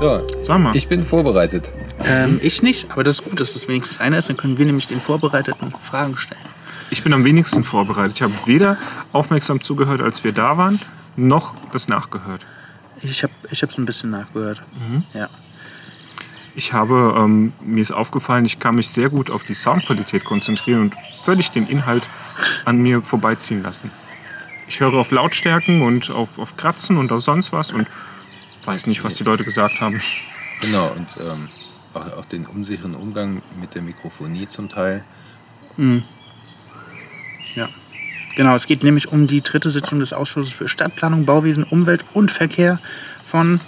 So, Sag mal. ich bin vorbereitet. Ähm, ich nicht, aber das ist gut, dass das wenigstens einer ist. Dann können wir nämlich den Vorbereiteten Fragen stellen. Ich bin am wenigsten vorbereitet. Ich habe weder aufmerksam zugehört, als wir da waren, noch das nachgehört. Ich habe es ein bisschen nachgehört. Ja. Ich habe, ähm, mir ist aufgefallen, ich kann mich sehr gut auf die Soundqualität konzentrieren und völlig den Inhalt an mir vorbeiziehen lassen. Ich höre auf Lautstärken und auf, auf Kratzen und auf sonst was und weiß nicht, was die Leute gesagt haben. Genau, und ähm, auch, auch den unsicheren Umgang mit der Mikrofonie zum Teil. Ja. Genau, es geht nämlich um die dritte Sitzung des Ausschusses für Stadtplanung, Bauwesen, Umwelt und Verkehr von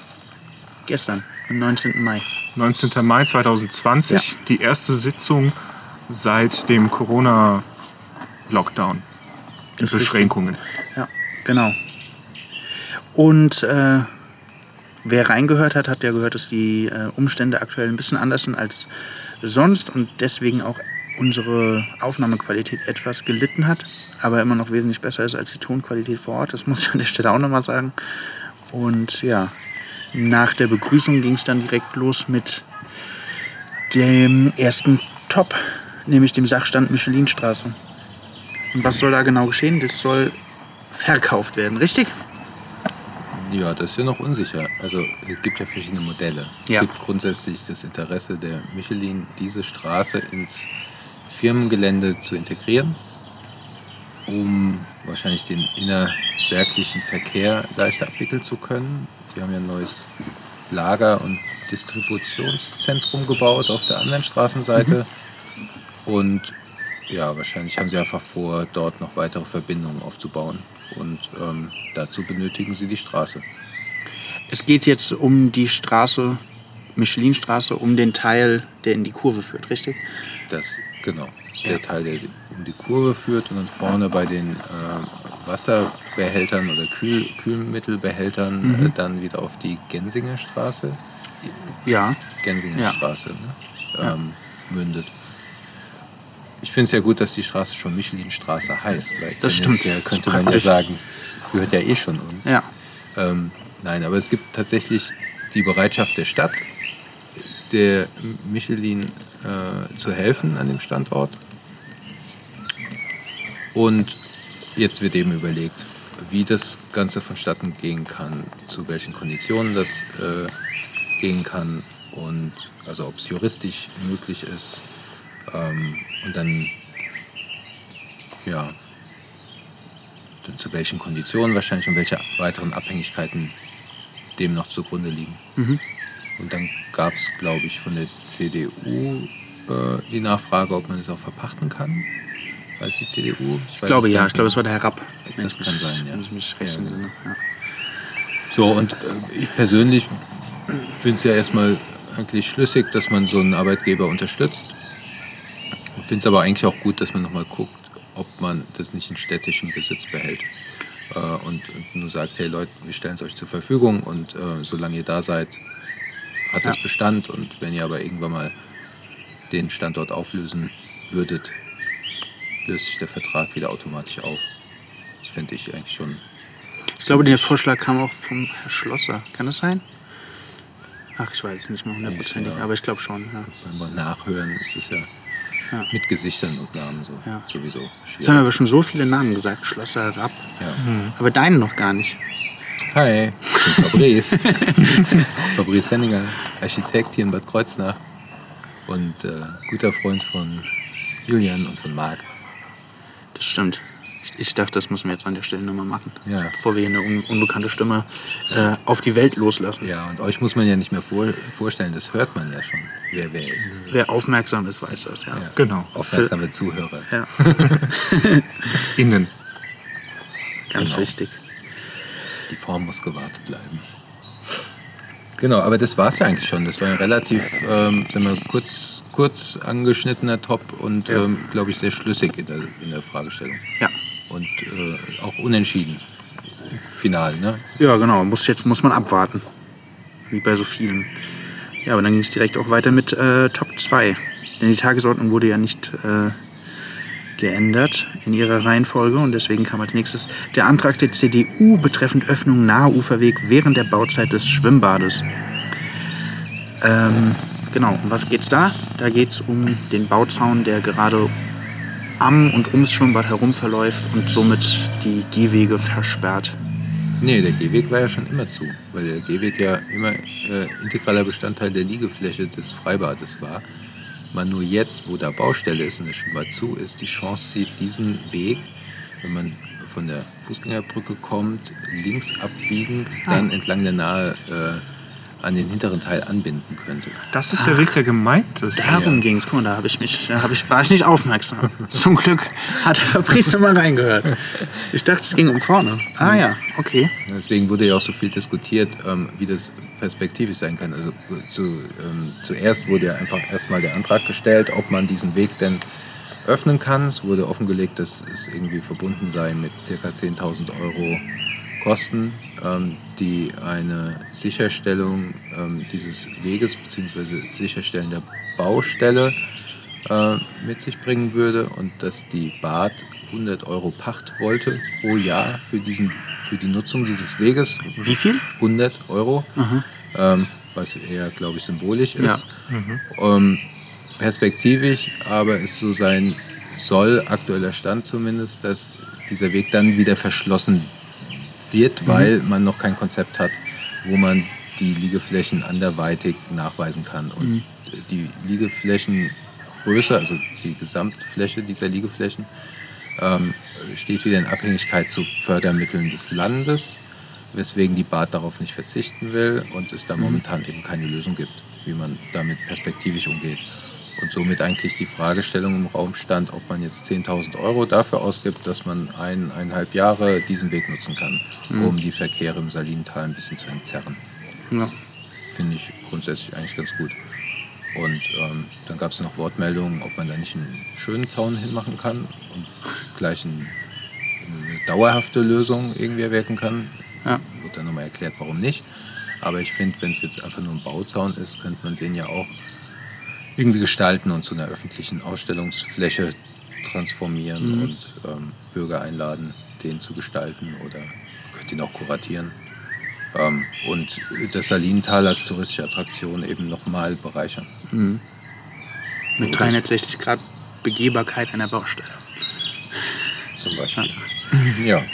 gestern, am 19. Mai. 19. Mai 2020, die erste Sitzung seit dem Corona-Lockdown. Beschränkungen. Ja, genau. Und äh, wer reingehört hat, hat ja gehört, dass die äh, Umstände aktuell ein bisschen anders sind als sonst und deswegen auch unsere Aufnahmequalität etwas gelitten hat, aber immer noch wesentlich besser ist als die Tonqualität vor Ort. Das muss ich an der Stelle auch nochmal sagen. Und ja, nach der Begrüßung ging es dann direkt los mit dem ersten Top, nämlich dem Sachstand Michelinstraße. Und was soll da genau geschehen? Das soll verkauft werden, richtig? Ja, das ist ja noch unsicher. Also es gibt ja verschiedene Modelle. Ja. Es gibt grundsätzlich das Interesse der Michelin, diese Straße ins Firmengelände zu integrieren, um wahrscheinlich den innerwerklichen Verkehr leichter abwickeln zu können. Sie haben ja ein neues Lager- und Distributionszentrum gebaut auf der anderen Straßenseite. Und ja, wahrscheinlich haben sie einfach vor, dort noch weitere Verbindungen aufzubauen. Und ähm, dazu benötigen sie die Straße. Es geht jetzt um die Straße, Michelinstraße, um den Teil, der in die Kurve führt, richtig? Das, genau. Das ist der Teil, der um die Kurve führt und dann vorne bei den ähm, Wasserbehältern oder Kühl Kühlmittelbehältern äh, dann wieder auf die Gensinger Straße, Ja. Gensinger Ja. Straße ne, ähm, mündet. Ich finde es ja gut, dass die Straße schon Michelinstraße heißt, weil Das stimmt. Das könnte man ja sagen, gehört ja eh schon uns. Ja. Ähm, nein, aber es gibt tatsächlich die Bereitschaft der Stadt, der Michelin äh, zu helfen an dem Standort. Und jetzt wird eben überlegt, wie das Ganze vonstatten gehen kann, zu welchen Konditionen das äh, gehen kann und also ob es juristisch möglich ist. Ähm, und dann, ja, zu welchen Konditionen wahrscheinlich und welche weiteren Abhängigkeiten dem noch zugrunde liegen. Und dann gab es, glaube ich, von der CDU äh, die Nachfrage, ob man es auch verpachten kann. Weiß die CDU? Ich glaube es ja, ich glaube, es war der Herab. Das kann sein, ja. Ich mich recht Ja, genau. Ja. So, und äh, ich persönlich finde es ja erstmal eigentlich schlüssig, dass man so einen Arbeitgeber unterstützt. Ich finde es aber eigentlich auch gut, dass man nochmal guckt, ob man das nicht in städtischem Besitz behält. Äh, und, und nur sagt, hey Leute, wir stellen es euch zur Verfügung und äh, solange ihr da seid, hat es Ja. Bestand. Und wenn ihr aber irgendwann mal den Standort auflösen würdet, löst sich der Vertrag wieder automatisch auf. Das fände ich eigentlich schon Ich glaube, der Vorschlag kam auch vom Herr Schlosser. Kann das sein? Ach, ich weiß es nicht mehr hundertprozentig, aber ich glaube schon. Ja. Beim Nachhören ist es ja, Ja. mit Gesichtern und Namen so Ja. sowieso Jetzt haben wir schwierig. aber schon so viele Namen gesagt. Schlosser, Rapp. Ja. Aber deinen noch gar nicht. Hi, ich bin Fabrice. Fabrice Henninger, Architekt hier in Bad Kreuznach und äh, guter Freund von Julian und von Marc. Das stimmt. Ich, ich dachte, das müssen wir jetzt an der Stelle nochmal machen. Ja. Bevor wir hier eine un unbekannte Stimme äh, auf die Welt loslassen. Ja, und euch muss man ja nicht mehr vor, vorstellen, das hört man ja schon, wer wer ist. Wer aufmerksam ist, weiß das, ja. Ja. Genau. Aufmerksame Zuhörer. Ja, Innen. ganz Genau. wichtig. Die Form muss gewahrt bleiben. Genau, aber das war es ja eigentlich schon. Das war ein relativ, ähm, sagen wir, kurz, kurz angeschnittener Top und, Ja. ähm, glaube ich, sehr schlüssig in der, in der Fragestellung. Ja. Und äh, auch unentschieden. Final, ne? Ja, genau. Muss, jetzt muss man abwarten. Wie bei so vielen. Ja, aber dann ging es direkt auch weiter mit äh, Top 2. Denn die Tagesordnung wurde ja nicht äh, geändert in ihrer Reihenfolge und deswegen kam als nächstes der Antrag der CDU betreffend Öffnung Naheuferweg während der Bauzeit des Schwimmbades. Ähm, genau, um was geht's da? Da geht's um den Bauzaun, der gerade am und ums Schwimmbad herum verläuft und somit die Gehwege versperrt. Nee, der Gehweg war ja schon immer zu, weil der Gehweg ja immer äh, integraler Bestandteil der Liegefläche des Freibades war. Man nur jetzt, wo da Baustelle ist und das Schwimmbad zu ist, die Chance sieht, diesen Weg, wenn man von der Fußgängerbrücke kommt, links abbiegend, dann entlang der Nahe äh, an den hinteren Teil anbinden könnte. Das ist der Weg, der gemeint ist. Darum ging's. Guck mal, da, hab ich mich, da hab ich, war ich nicht aufmerksam. Zum Glück hat der Fabrice mal reingehört. Ich dachte, es ging um vorne. Ah ja, okay. Deswegen wurde ja auch so viel diskutiert, ähm, wie das perspektivisch sein kann. Also zu, ähm, zuerst wurde ja einfach erstmal der Antrag gestellt, ob man diesen Weg denn öffnen kann. Es wurde offengelegt, dass es irgendwie verbunden sei mit ca. 10.000 Euro Kosten, ähm, die eine Sicherstellung ähm, dieses Weges bzw. Sicherstellen der Baustelle äh, mit sich bringen würde und dass die Bad 100 Euro Pacht wollte pro Jahr für, diesen, für die Nutzung dieses Weges. Wie viel? 100 Euro, ähm, was eher, glaube ich, symbolisch ist. Ähm, perspektivisch aber es so sein soll, aktueller Stand zumindest, dass dieser Weg dann wieder verschlossen wird, weil man noch kein Konzept hat, wo man die Liegeflächen anderweitig nachweisen kann. Und die Liegeflächengröße, also die Gesamtfläche dieser Liegeflächen, ähm, steht wieder in Abhängigkeit zu Fördermitteln des Landes, weswegen die BAD darauf nicht verzichten will und es da momentan eben keine Lösung gibt, wie man damit perspektivisch umgeht. Und somit eigentlich die Fragestellung im Raum stand, ob man jetzt 10.000 Euro dafür ausgibt, dass man ein, eineinhalb Jahre diesen Weg nutzen kann, um die Verkehre im Salintal ein bisschen zu entzerren. Ja. Finde ich grundsätzlich eigentlich ganz gut. Und ähm, dann gab es noch Wortmeldungen, ob man da nicht einen schönen Zaun hinmachen kann und gleich ein, eine dauerhafte Lösung irgendwie erwirken kann. Ja. Wird dann nochmal erklärt, warum nicht. Aber ich finde, wenn es jetzt einfach nur ein Bauzaun ist, könnte man den ja auch irgendwie gestalten und zu einer öffentlichen Ausstellungsfläche transformieren und ähm, Bürger einladen, den zu gestalten oder könnte ihn auch kuratieren. Ähm, und das Salintal als touristische Attraktion eben nochmal bereichern. Mit 360 Grad Begehbarkeit einer Baustelle. Zum Beispiel. Ja.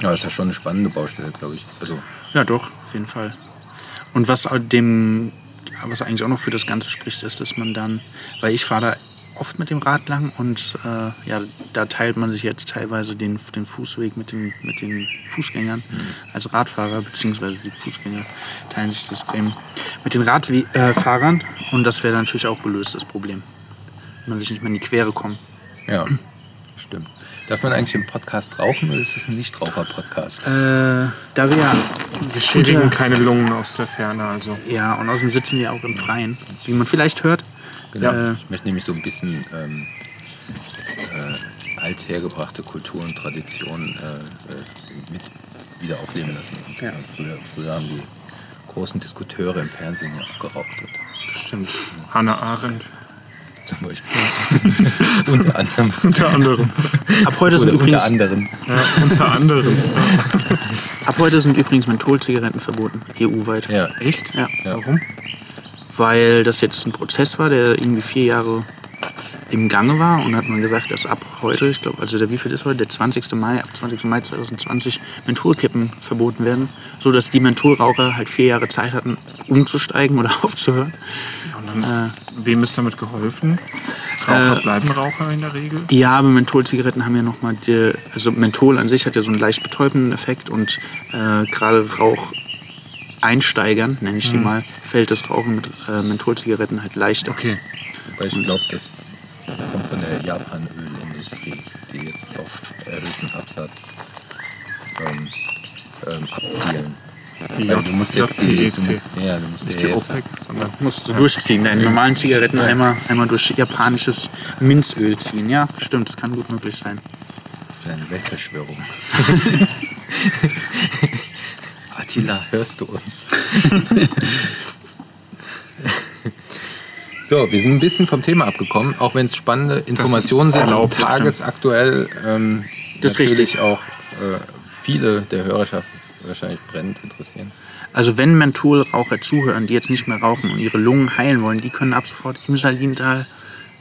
Ja, das ist ja schon eine spannende Baustelle, glaube ich. Also, Ja, doch, auf jeden Fall. Und was dem, was eigentlich auch noch für das Ganze spricht, ist, dass man dann, weil ich fahre da oft mit dem Rad lang und äh, ja, da teilt man sich jetzt teilweise den, den Fußweg mit den, mit den Fußgängern als Radfahrer, beziehungsweise die Fußgänger teilen sich das eben mit den Radfahrern äh, und das wäre natürlich auch gelöst, das Problem. Wenn man sich nicht mehr in die Quere kommt. ja, stimmt. Darf man eigentlich im Podcast rauchen oder ist es ein Nichtraucher-Podcast? Äh, da wir ja Wir schädigen keine Lungen aus der Ferne, also. Ja, und außerdem sitzen wir auch im Freien, wie man vielleicht hört. Genau. Äh, ich möchte nämlich so ein bisschen ähm, äh, althergebrachte Kultur und Tradition äh, äh, mit wieder aufleben lassen. Und, Ja. äh, früher, früher haben die großen Diskuteure im Fernsehen ja auch geraucht. Stimmt. Hannah Arendt. Zum Beispiel. unter anderem. Unter anderem. ab, heute sind Oder unter übrigens, anderem. Ja, unter anderem. ab heute sind übrigens Mentholzigaretten verboten, EU-weit. Ja. Echt? Ja. Ja. Warum? Weil das jetzt ein Prozess war, der irgendwie vier Jahre im Gange war und hat man gesagt, dass ab heute, ich glaube, also der wie viel ist heute, der 20. Mai, ab 20. Mai 2020 Mentholkippen verboten werden, so dass die Mentholraucher halt vier Jahre Zeit hatten, umzusteigen oder aufzuhören. Und dann, wem ist damit geholfen? Raucher bleiben Raucher in der Regel. Ja, aber Mentholzigaretten haben ja nochmal, also Menthol an sich hat ja so einen leicht betäubenden Effekt und äh, gerade Raucheinsteigern, nenne ich die mal, fällt das Rauchen mit äh, Mentholzigaretten halt leichter. Okay. Wobei ich glaube, das kommt von der Japan-Ölindustrie, die jetzt auf erhöhten Absatz ähm, ähm, abzielen. Weil du musst jetzt die, JPEC. du, ja, du musst Nicht ja die jetzt, OPEC, sondern Musst du durchziehen, deine normalen Zigaretten einmal, einmal durch japanisches Minzöl ziehen. Ja, stimmt, das kann gut möglich sein. für eine Weltverschwörung. Attila, hörst du uns? so, wir sind ein bisschen vom Thema abgekommen, auch wenn es spannende Informationen sind und erlaubt, tagesaktuell ähm, Das ist natürlich richtig. auch äh, viele der Hörerschaft wahrscheinlich brennend interessieren. Also wenn Mentholraucher zuhören, die jetzt nicht mehr rauchen und ihre Lungen heilen wollen, die können ab sofort im Salintal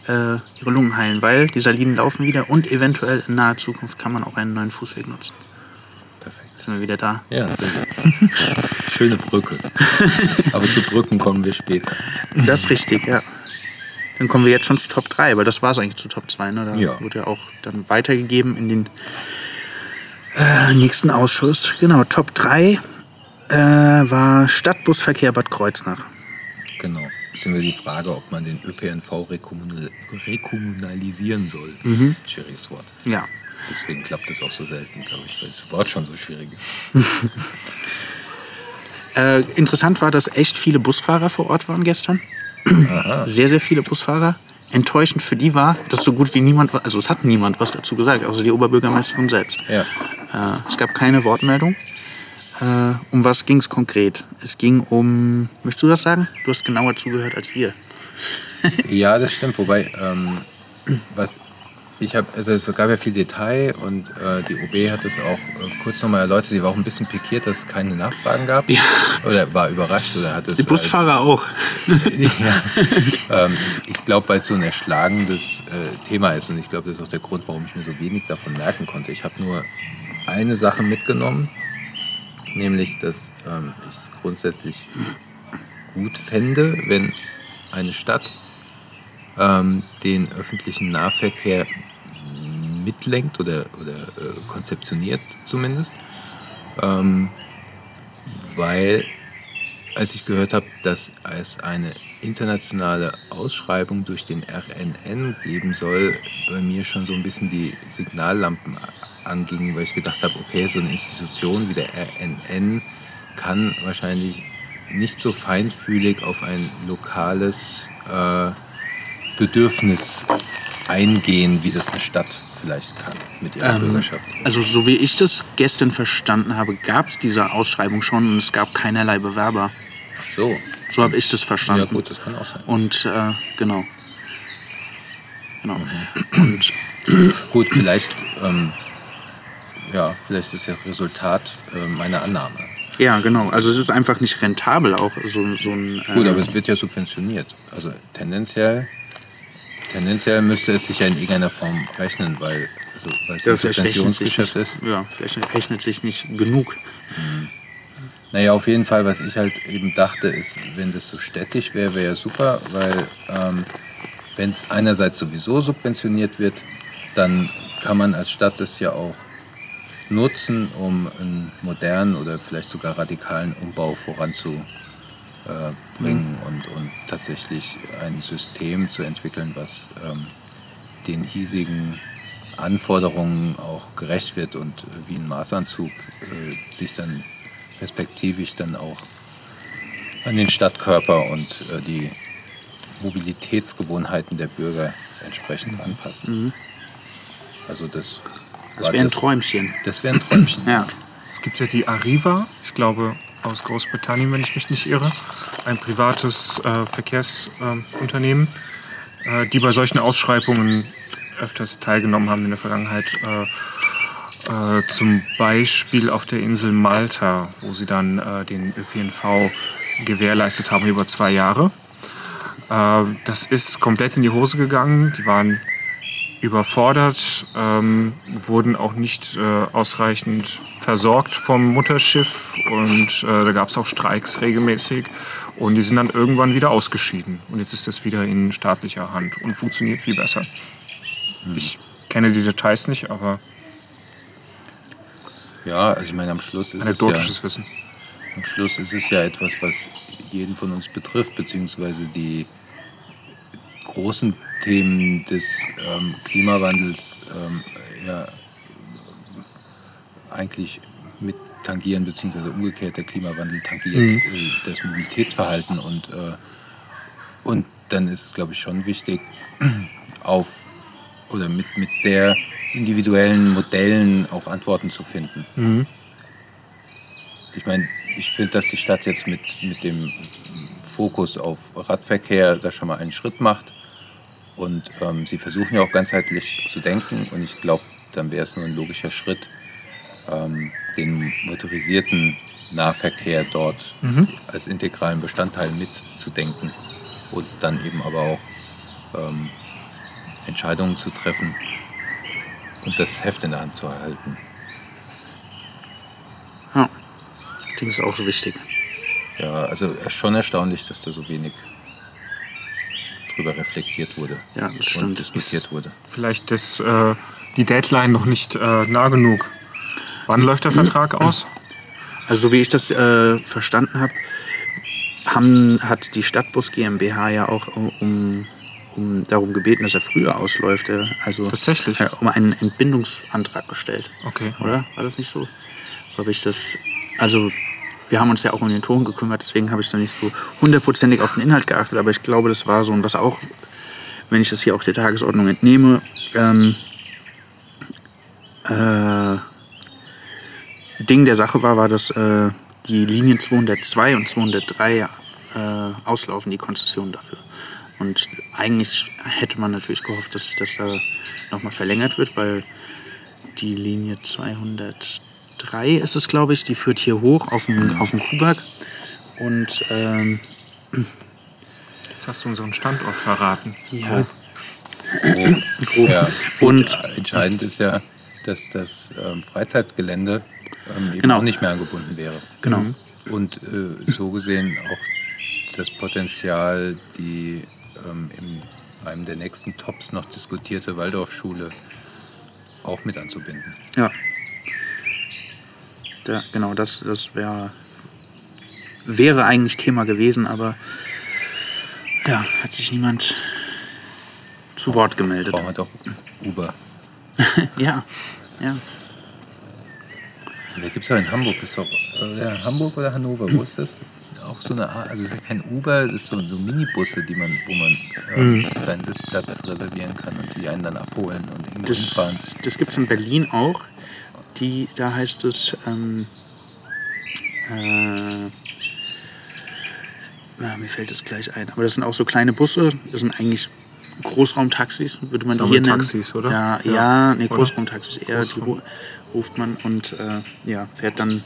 äh, ihre Lungen heilen, weil die Salinen laufen wieder und eventuell in naher Zukunft kann man auch einen neuen Fußweg nutzen. Sind wir wieder da? Ja, sehr gut. Schöne Brücke. Aber zu Brücken kommen wir später. Das ist richtig, ja. Dann kommen wir jetzt schon zu Top 3, weil das war es eigentlich zu Top 2. Ne? Da Ja. wurde ja auch dann weitergegeben in den äh, nächsten Ausschuss. Genau, Top 3 äh, war Stadtbusverkehr Bad Kreuznach. Genau. Beziehungsweise die Frage, ob man den ÖPNV rekommunal rekommunalisieren soll. Schwieriges Wort. Ja. Deswegen klappt es auch so selten, glaube ich, weil das Wort schon so schwierig ist. Äh, interessant war, dass echt viele Busfahrer vor Ort waren gestern. Sehr, sehr viele Busfahrer. Enttäuschend für die war, dass so gut wie niemand, also es hat niemand was dazu gesagt, außer die Oberbürgermeisterin selbst. Ja. Äh, es gab keine Wortmeldung. Äh, um was ging es konkret? Es ging um, möchtest du das sagen? Du hast genauer zugehört als wir. Ja, das stimmt. Wobei, ähm, was ich habe, also es gab ja viel Detail und äh, die OB hat es auch äh, kurz nochmal erläutert. Die war auch ein bisschen pikiert, dass es keine Nachfragen gab. Ja. Oder war überrascht oder hat es. Die Busfahrer auch. ja. ähm, ich ich glaube, weil es so ein erschlagendes äh, Thema ist und ich glaube, das ist auch der Grund, warum ich mir so wenig davon merken konnte. Ich habe nur eine Sache mitgenommen, nämlich, dass ähm, ich es grundsätzlich gut fände, wenn eine Stadt ähm, den öffentlichen Nahverkehr mitlenkt oder, oder äh, konzeptioniert zumindest. Ähm, weil, als ich gehört habe, dass es eine internationale Ausschreibung durch den RNN geben soll, bei mir schon so ein bisschen die Signallampen angingen, weil ich gedacht habe, okay, so eine Institution wie der RNN kann wahrscheinlich nicht so feinfühlig auf ein lokales äh, Bedürfnis eingehen, wie das eine Stadt vielleicht kann mit ihrer Ähm, Bürgerschaft. Also so wie ich das gestern verstanden habe, gab es diese Ausschreibung schon und es gab keinerlei Bewerber. Ach so, So habe ich das verstanden. ja gut, das kann auch sein. Und äh, genau. Genau. Und Gut, vielleicht, ähm, ja, vielleicht ist das ja Resultat äh, meiner Annahme. ja, genau. Also es ist einfach nicht rentabel auch so, so ein. Äh, Gut, aber es wird ja subventioniert. Also tendenziell, tendenziell müsste es sich ja in irgendeiner Form rechnen, weil, also, weil es ja, ein Subventionsgeschäft ist. ja, vielleicht rechnet sich nicht genug. Naja, auf jeden Fall, was ich halt eben dachte, ist, wenn das so städtisch wäre, wäre ja super, weil ähm, wenn es einerseits sowieso subventioniert wird, dann kann man als Stadt das ja auch nutzen, um einen modernen oder vielleicht sogar radikalen Umbau voranzubringen und, und tatsächlich ein System zu entwickeln, was ähm, den hiesigen Anforderungen auch gerecht wird und äh, wie ein Maßanzug äh, sich dann perspektivisch dann auch an den Stadtkörper und äh, die Mobilitätsgewohnheiten der Bürger entsprechend anpasst. Also das, Das wäre ein Träumchen. Das wäre ein Träumchen. Ja. Es gibt ja die Arriva, ich glaube aus Großbritannien, wenn ich mich nicht irre, ein privates äh, Verkehrsunternehmen, äh, die bei solchen Ausschreibungen öfters teilgenommen haben in der Vergangenheit. Äh, äh, zum Beispiel auf der Insel Malta, wo sie dann äh, den ÖPNV gewährleistet haben über zwei Jahre. Äh, das ist komplett in die Hose gegangen. Die waren überfordert, ähm, wurden auch nicht äh, ausreichend versorgt vom Mutterschiff und äh, da gab es auch Streiks regelmäßig und die sind dann irgendwann wieder ausgeschieden und jetzt ist das wieder in staatlicher Hand und funktioniert viel besser. Ich kenne die Details nicht, aber Ja, also ich meine, am Schluss ist es ja, anekdotisches Wissen. am Schluss ist es ja etwas, was jeden von uns betrifft, beziehungsweise die großen Themen des ähm, Klimawandels ähm, ja eigentlich mit tangieren, beziehungsweise umgekehrt der Klimawandel tangiert Mhm. äh, das Mobilitätsverhalten und, äh, und dann ist es, glaube ich, schon wichtig, auf oder mit, mit sehr individuellen Modellen auch Antworten zu finden. Mhm. Ich meine, ich finde, dass die Stadt jetzt mit, mit dem Fokus auf Radverkehr da schon mal einen Schritt macht. Und ähm, sie versuchen ja auch ganzheitlich zu denken. Und ich glaube, dann wäre es nur ein logischer Schritt, ähm, den motorisierten Nahverkehr dort als integralen Bestandteil mitzudenken und dann eben aber auch ähm, Entscheidungen zu treffen und das Heft in der Hand zu erhalten. Ja. Ich denke, das ist auch so wichtig. Ja, also schon erstaunlich, dass da so wenig drüber reflektiert wurde Ja, das stimmt. diskutiert wurde. Vielleicht ist äh, die Deadline noch nicht äh, nah genug. Wann läuft der Vertrag aus? Also so wie ich das äh, verstanden habe, haben, hat die Stadtbus GmbH ja auch äh, um, um darum gebeten, dass er früher ausläuft. Äh, also Tatsächlich? äh, um einen Entbindungsantrag gestellt. Okay. Oder? War das nicht so? Habe ich das. Also wir haben uns ja auch um den Ton gekümmert, deswegen habe ich da nicht so hundertprozentig auf den Inhalt geachtet, aber ich glaube, das war so ein, was auch, wenn ich das hier auch der Tagesordnung entnehme, ähm, äh, Ding der Sache war, war, dass äh, die Linien 202 und 203 äh, auslaufen, die Konzession dafür. Und eigentlich hätte man natürlich gehofft, dass das da nochmal verlängert wird, weil die Linie 203 ist es, glaube ich, die führt hier hoch auf den, auf den Kuhberg. Und ähm, Jetzt hast du unseren Standort verraten. ja, Ja, Und- und entscheidend ist ja, dass das ähm, Freizeitgelände ähm, eben Genau. auch nicht mehr angebunden wäre. genau. Und äh, so gesehen auch das Potenzial, die ähm, in einem der nächsten Tops noch diskutierte Waldorfschule auch mit anzubinden. Ja. Da, genau, das, das wär, wäre eigentlich Thema gewesen, aber ja, hat sich niemand zu Wort gemeldet. Brauchen wir doch Uber. Ja, ja. Da gibt es ja in Hamburg, ist doch, äh, Hamburg oder Hannover, wo ist das? Auch so eine Art, also es ist ja kein Uber, es ist so, so Minibusse, die man, wo man ähm, seinen Sitzplatz reservieren kann und die einen dann abholen und irgendwo Das, hinfahren. das gibt es in Berlin auch. Die, da heißt es, ähm, äh, na, mir fällt es gleich ein. Aber das sind auch so kleine Busse. Das sind eigentlich Großraumtaxis, würde man die hier nennen. Sammeltaxis, oder? Ja, Ja. ja, nee? Großraumtaxis eher. Die Großraum. ru- ruft man und äh, ja, fährt dann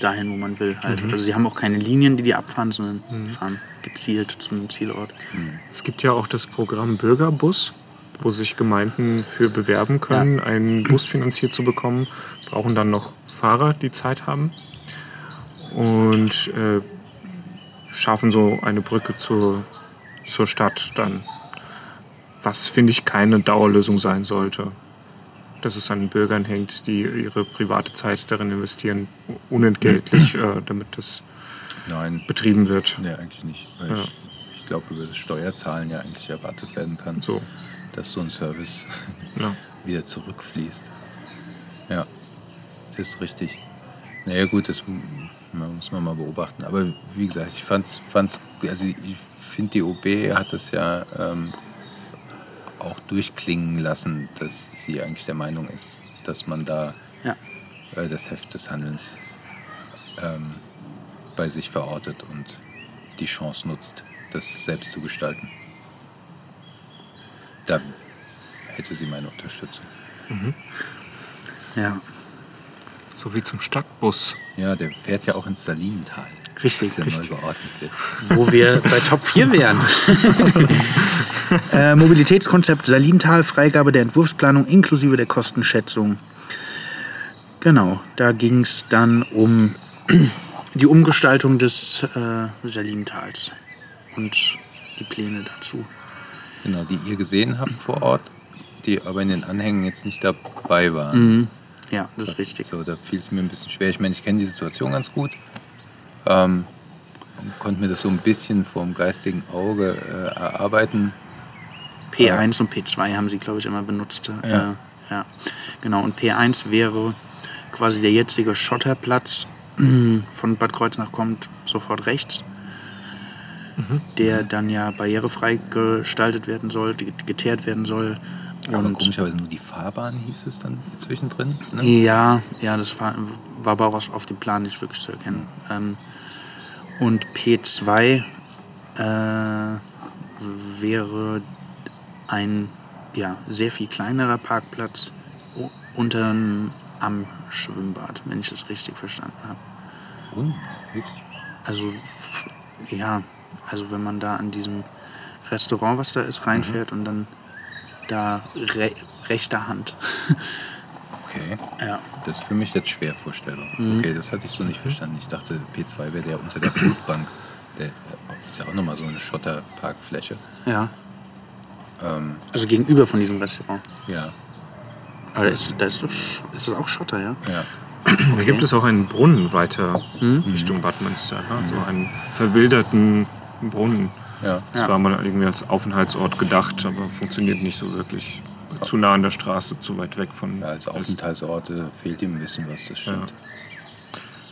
dahin, wo man will. Halt. Mhm. Also sie haben auch keine Linien, die die abfahren, sondern die fahren gezielt zum Zielort. Es gibt ja auch das Programm Bürgerbus, wo sich Gemeinden für bewerben können, einen Bus finanziert zu bekommen, brauchen dann noch Fahrer, die Zeit haben und äh, schaffen so eine Brücke zur, zur Stadt dann. Was finde ich keine Dauerlösung sein sollte. Dass es an den Bürgern hängt, die ihre private Zeit darin investieren, unentgeltlich, äh, damit das Nein, betrieben wird. nee, eigentlich nicht. Weil Ja. ich, ich glaube, über das Steuerzahlen ja eigentlich erwartet werden kann, So, dass so ein Service ja. wieder zurückfließt. Ja, das ist richtig. Naja gut, das muss man mal beobachten. Aber wie gesagt, ich fand's, fand's also ich finde die OB hat das ja ähm, auch durchklingen lassen, dass sie eigentlich der Meinung ist, dass man da Ja. äh, das Heft des Handelns ähm, bei sich verortet und die Chance nutzt, das selbst zu gestalten. Da hätte sie meine Unterstützung. Ja, So wie zum Stadtbus. Ja, der fährt ja auch ins Salinental. Richtig, ja richtig. wo wir bei Top 4 wären. äh, Mobilitätskonzept Salintal, Freigabe der Entwurfsplanung inklusive der Kostenschätzung. Genau, da ging es dann um die Umgestaltung des äh, Salintals und die Pläne dazu. Genau, die ihr gesehen habt vor Ort, die aber in den Anhängen jetzt nicht dabei waren. Ja, das ist richtig. So, da fiel es mir ein bisschen schwer. Ich meine, ich kenne die Situation ganz gut. Ähm, konnte mir das so ein bisschen vom geistigen Auge äh, erarbeiten. P1 und P2 haben sie, glaube ich, immer benutzt. Ja. Äh, ja. Genau, und P1 wäre quasi der jetzige Schotterplatz von Bad Kreuznach kommt sofort rechts, der dann ja barrierefrei gestaltet werden soll, get- geteert werden soll. Aber Und komischerweise nur die Fahrbahn hieß es dann zwischendrin. Ne? ja, ja, das war, war aber auch auf dem Plan nicht wirklich zu erkennen. Ähm, und P2 äh, wäre ein ja, sehr viel kleinerer Parkplatz unter, am Schwimmbad, wenn ich das richtig verstanden habe. Und? Wirklich? Also, ja, also wenn man da an diesem Restaurant, was da ist, reinfährt und dann da re rechter Hand. Okay. ja. Das ist für mich jetzt schwer vorstellbar. Mhm. Okay, das hatte ich so nicht verstanden. Ich dachte, P2 wäre der unter der Blutbank. Der ist ja auch nochmal so eine Schotterparkfläche. Ja. Ähm, Also gegenüber von diesem Restaurant. ja, Aber da ist, da ist, doch, Sch- ist das auch Schotter, ja? ja. Da gibt es auch einen Brunnen weiter Hm? Richtung Bad Münster. Ne? So einen verwilderten Brunnen. ja. Das Ja. war mal irgendwie als Aufenthaltsort gedacht, aber funktioniert nicht so wirklich. Zu nah an der Straße, zu weit weg von. Ja, als Aufenthaltsorte fehlt ihm ein bisschen was, das stimmt.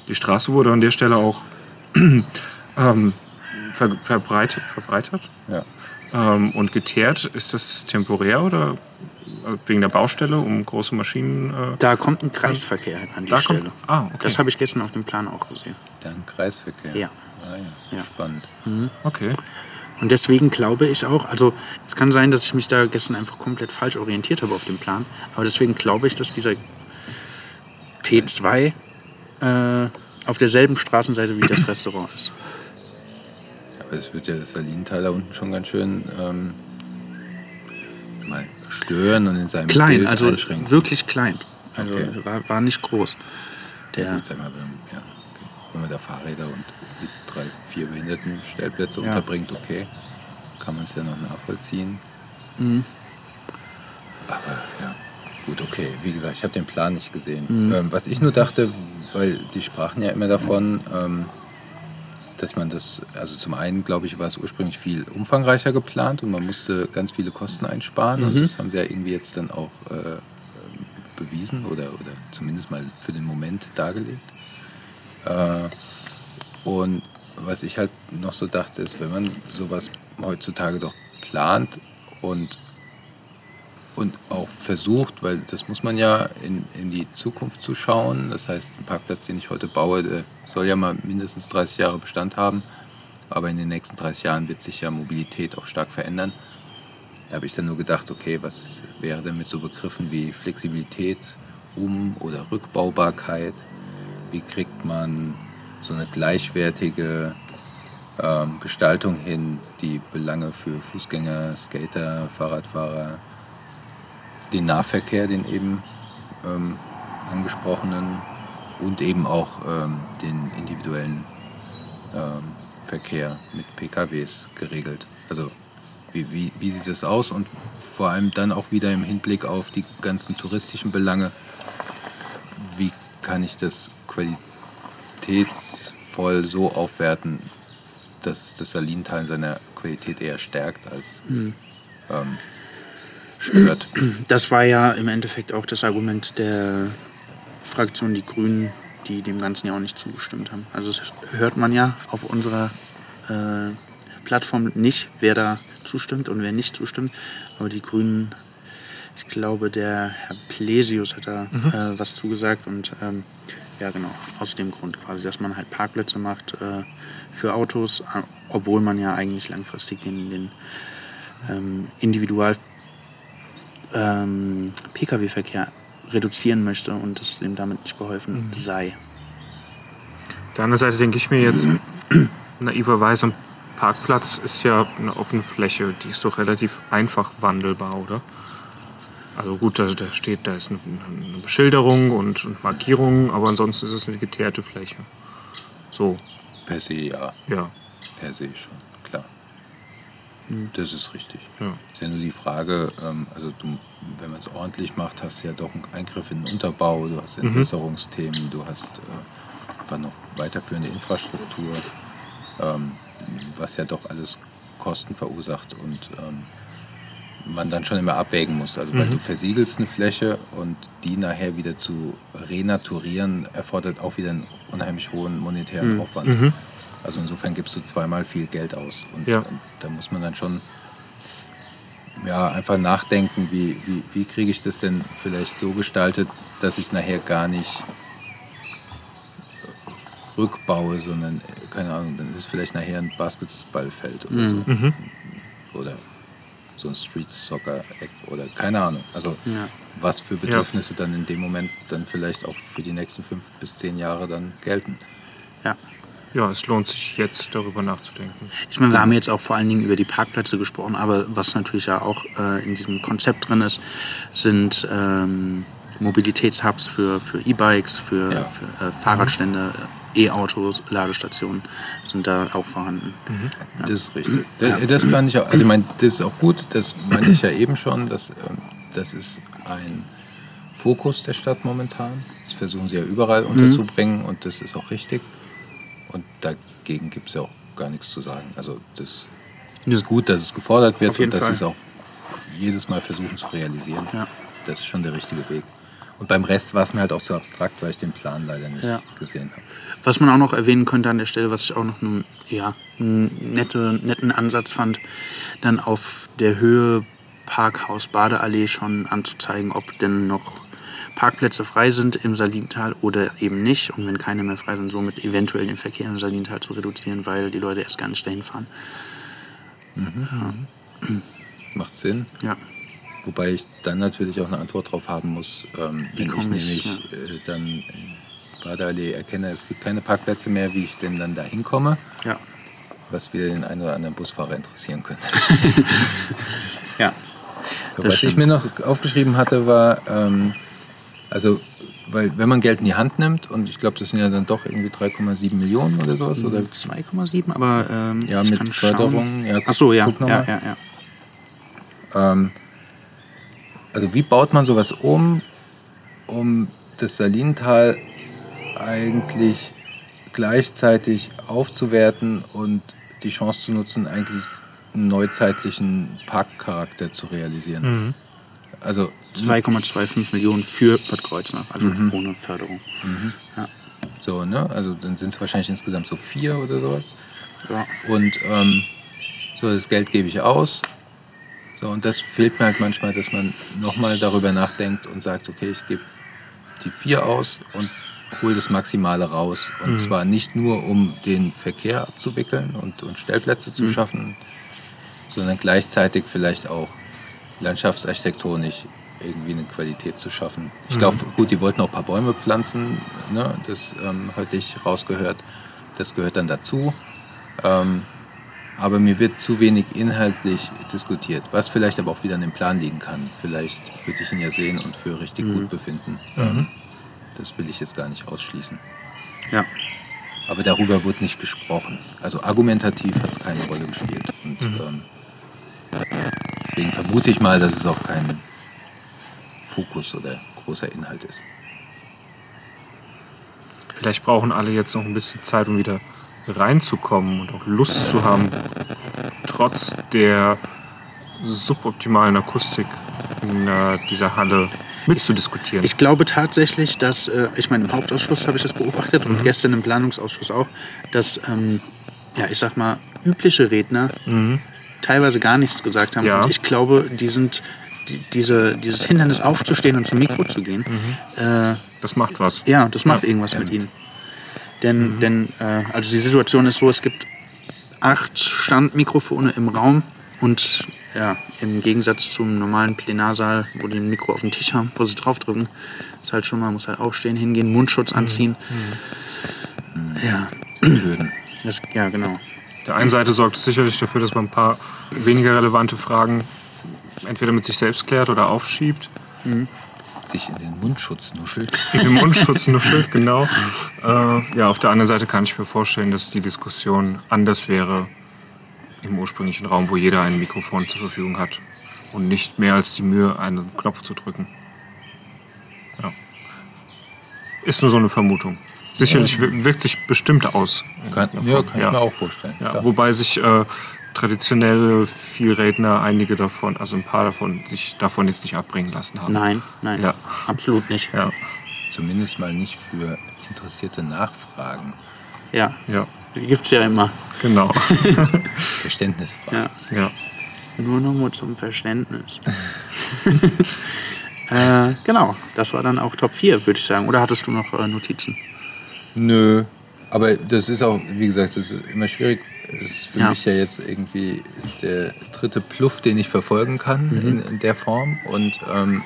Die Straße wurde an der Stelle auch ähm, ver verbreitet, verbreitert Ja. ähm, und geteert. Ist das temporär oder äh, wegen der Baustelle, um große Maschinen? Äh, Da kommt ein Kreisverkehr an die Da kommt- Stelle. ah, okay. Das habe ich gestern auf dem Plan auch gesehen. Dann Kreisverkehr. Ja. Ah, ja. Ja. Spannend. okay. Und deswegen glaube ich auch, also es kann sein, dass ich mich da gestern einfach komplett falsch orientiert habe auf dem Plan, aber deswegen glaube ich, dass dieser P2 äh, auf derselben Straßenseite wie das Restaurant ist. Aber es wird ja das Salintal da unten schon ganz schön ähm, mal stören und in seinem Klein, Bild also einschränken. wirklich klein. Also Okay. war, war nicht groß. Der, Gut, sag mal, wenn, ja, wenn man da Fahrräder und drei, vier Behindertenstellplätze Ja. unterbringt, okay, kann man es ja noch nachvollziehen. Mhm. Aber ja, gut, okay. Wie gesagt, ich habe den Plan nicht gesehen. Mhm. Ähm, was ich nur dachte, weil die sprachen ja immer davon, ähm, dass man das, also zum einen, glaube ich, war es ursprünglich viel umfangreicher geplant und man musste ganz viele Kosten einsparen und das haben sie ja irgendwie jetzt dann auch äh, bewiesen oder, oder zumindest mal für den Moment dargelegt. Äh, und was ich halt noch so dachte, ist, wenn man sowas heutzutage doch plant und, und auch versucht, weil das muss man ja in, in die Zukunft zu schauen. Das heißt, ein Parkplatz, den ich heute baue, der soll ja mal mindestens 30 Jahre Bestand haben. Aber in den nächsten 30 Jahren wird sich ja Mobilität auch stark verändern. Da habe ich dann nur gedacht, okay, was wäre denn mit so Begriffen wie Flexibilität, Um- oder Rückbaubarkeit? Wie kriegt man so eine gleichwertige ähm, Gestaltung hin, die Belange für Fußgänger, Skater, Fahrradfahrer, den Nahverkehr, den eben ähm, angesprochenen und eben auch ähm, den individuellen ähm, Verkehr mit PKWs geregelt. Also wie, wie, wie sieht das aus und vor allem dann auch wieder im Hinblick auf die ganzen touristischen Belange, wie kann ich das qualitätsvoll so aufwerten, dass das Salintal in seiner Qualität eher stärkt als ähm, stört. das war ja im Endeffekt auch das Argument der Fraktion Die Grünen, die dem Ganzen ja auch nicht zugestimmt haben. Also das hört man ja auf unserer äh, Plattform nicht, wer da zustimmt und wer nicht zustimmt. Aber die Grünen, ich glaube, der Herr Plesius hat da äh, was zugesagt und ähm, ja genau, aus dem Grund quasi, dass man halt Parkplätze macht äh, für Autos, obwohl man ja eigentlich langfristig den, den ähm, Individual ähm, Pkw-Verkehr reduzieren möchte und es ihm damit nicht geholfen sei. Auf der anderen Seite denke ich mir jetzt naiverweise, ein Parkplatz ist ja eine offene Fläche, die ist doch relativ einfach wandelbar, oder? Also gut, da, da steht, da ist eine, eine Beschilderung und, und Markierungen, aber ansonsten ist es eine geteerte Fläche. So, Per se ja, ja. per se schon, klar. Das ist richtig. ja. Ist ja nur die Frage, ähm, also du, wenn man es ordentlich macht, hast du ja doch einen Eingriff in den Unterbau, du hast Entwässerungsthemen, du hast äh, einfach noch weiterführende Infrastruktur, ähm, was ja doch alles Kosten verursacht und ähm, man dann schon immer abwägen muss. Also weil du versiegelst eine Fläche und die nachher wieder zu renaturieren, erfordert auch wieder einen unheimlich hohen monetären Aufwand. Also insofern gibst du zweimal viel Geld aus. Und, Ja. und da muss man dann schon ja, einfach nachdenken, wie, wie, wie kriege ich das denn vielleicht so gestaltet, dass ich es nachher gar nicht rückbaue, sondern, keine Ahnung, dann ist es vielleicht nachher ein Basketballfeld oder so. Oder so ein Street Soccer Eck oder keine Ahnung. Also Ja. was für Bedürfnisse dann in dem Moment dann vielleicht auch für die nächsten fünf bis zehn Jahre dann gelten. Ja. Ja, es lohnt sich jetzt darüber nachzudenken. Ich meine, wir haben jetzt auch vor allen Dingen über die Parkplätze gesprochen, aber was natürlich ja auch äh, in diesem Konzept drin ist, sind ähm, Mobilitätshubs für, für E-Bikes, für, Ja. für äh, Fahrradstände, äh, E-Autos, Ladestationen sind da auch vorhanden. Das ist richtig. Das, das fand ich auch, also ich meine, das ist auch gut, das meinte ich ja eben schon, dass, ähm, das ist ein Fokus der Stadt momentan. Das versuchen sie ja überall unterzubringen und das ist auch richtig. Und dagegen gibt es ja auch gar nichts zu sagen. Also das ist gut, dass es gefordert wird und dass sie es auch jedes Mal versuchen zu realisieren. Ja. Das ist schon der richtige Weg. Und beim Rest war es mir halt auch zu abstrakt, weil ich den Plan leider nicht Ja. gesehen habe. Was man auch noch erwähnen könnte an der Stelle, was ich auch noch einen, ja, einen nette, netten Ansatz fand, dann auf der Höhe Parkhaus Badeallee schon anzuzeigen, ob denn noch Parkplätze frei sind im Salintal oder eben nicht. Und wenn keine mehr frei sind, somit eventuell den Verkehr im Salintal zu reduzieren, weil die Leute erst gar nicht dahin fahren. Macht Sinn. Ja, Wobei ich dann natürlich auch eine Antwort drauf haben muss, ähm, Wie wenn ich komm ich, nämlich äh, dann in Badeallee erkenne, es gibt keine Parkplätze mehr, wie ich denn dann da hinkomme, ja, was wieder den einen oder anderen Busfahrer interessieren könnte. ja. So, was ich stimmt. mir noch aufgeschrieben hatte, war, ähm, also, weil wenn man Geld in die Hand nimmt, und ich glaube, das sind ja dann doch irgendwie 3,7 Millionen oder sowas, oder 2,7, aber ähm, Ja, ich mit kann Förderung, ja, guck- Ach so, ja, ja, ja, ja. Ähm, also wie baut man sowas um, um das Salintal eigentlich gleichzeitig aufzuwerten und die Chance zu nutzen, eigentlich einen neuzeitlichen Parkcharakter zu realisieren. Also 2,25 Millionen für Bad Kreuznach, also Mhm. ohne Förderung. Ja. so, ne? Also dann sind es wahrscheinlich insgesamt so vier oder sowas. Ja. Und ähm, so, das Geld gebe ich aus. So, und das fehlt mir halt manchmal, dass man nochmal darüber nachdenkt und sagt, okay, ich gebe die vier aus und hole das Maximale raus. Und zwar nicht nur, um den Verkehr abzuwickeln und, und Stellplätze zu schaffen, sondern gleichzeitig vielleicht auch landschaftsarchitektonisch irgendwie eine Qualität zu schaffen. Ich glaube, gut, die wollten auch ein paar Bäume pflanzen, ne? das ähm, hatte ich rausgehört. Das gehört dann dazu. Ähm, aber mir wird zu wenig inhaltlich diskutiert, was vielleicht aber auch wieder an dem Plan liegen kann. Vielleicht würde ich ihn ja sehen und für richtig gut befinden. Ähm, das will ich jetzt gar nicht ausschließen. ja. Aber darüber wurde nicht gesprochen. Also argumentativ hat es keine Rolle gespielt. Und ähm, deswegen vermute ich mal, dass es auch kein Fokus oder großer Inhalt ist. Vielleicht brauchen alle jetzt noch ein bisschen Zeit, um wieder reinzukommen und auch Lust zu haben, trotz der suboptimalen Akustik in äh, dieser Halle mitzudiskutieren. Ich glaube tatsächlich, dass, äh, ich meine, im Hauptausschuss habe ich das beobachtet Mhm. und gestern im Planungsausschuss auch, dass, ähm, ja, ich sag mal, übliche Redner teilweise gar nichts gesagt haben. Mhm. Ja. Und ich glaube, die sind, die, diese, dieses Hindernis aufzustehen und zum Mikro zu gehen, äh, das macht was. ja, das macht Ja. irgendwas mit ihnen. Denn, denn äh, also die Situation ist so, es gibt acht Standmikrofone im Raum und ja, im Gegensatz zum normalen Plenarsaal, wo die ein Mikro auf dem Tisch haben, wo sie draufdrücken, ist halt schon mal, muss halt aufstehen, hingehen, Mundschutz anziehen. Ja, Sind Hürden. das, ja, genau. Der einen Seite sorgt es sicherlich dafür, dass man ein paar weniger relevante Fragen entweder mit sich selbst klärt oder aufschiebt. Sich in den Mundschutz nuschelt. In den Mundschutz nuschelt, genau. Äh, ja, auf der anderen Seite kann ich mir vorstellen, dass die Diskussion anders wäre im ursprünglichen Raum, wo jeder ein Mikrofon zur Verfügung hat und nicht mehr als die Mühe, einen Knopf zu drücken. Ja. Ist nur so eine Vermutung. Sicherlich wir- wirkt sich bestimmt aus. Kann, ja, kann Ja. ich mir auch vorstellen. Ja, wobei sich äh, traditionelle Vielredner, einige davon, also ein paar davon, sich davon jetzt nicht abbringen lassen haben. Nein, nein, Ja. absolut nicht. Ja, Zumindest mal nicht für interessierte Nachfragen. Ja, ja, die gibt es ja immer. genau. Verständnisfragen. Ja. ja. Nur noch mal zum Verständnis. äh, genau, das war dann auch Top 4, würde ich sagen. Oder hattest du noch äh, Notizen? Nö, Aber das ist auch, wie gesagt, das ist immer schwierig. Es ist für Ja. mich ja jetzt irgendwie der dritte Pluff, den ich verfolgen kann Mhm. in, in der Form. Und ähm,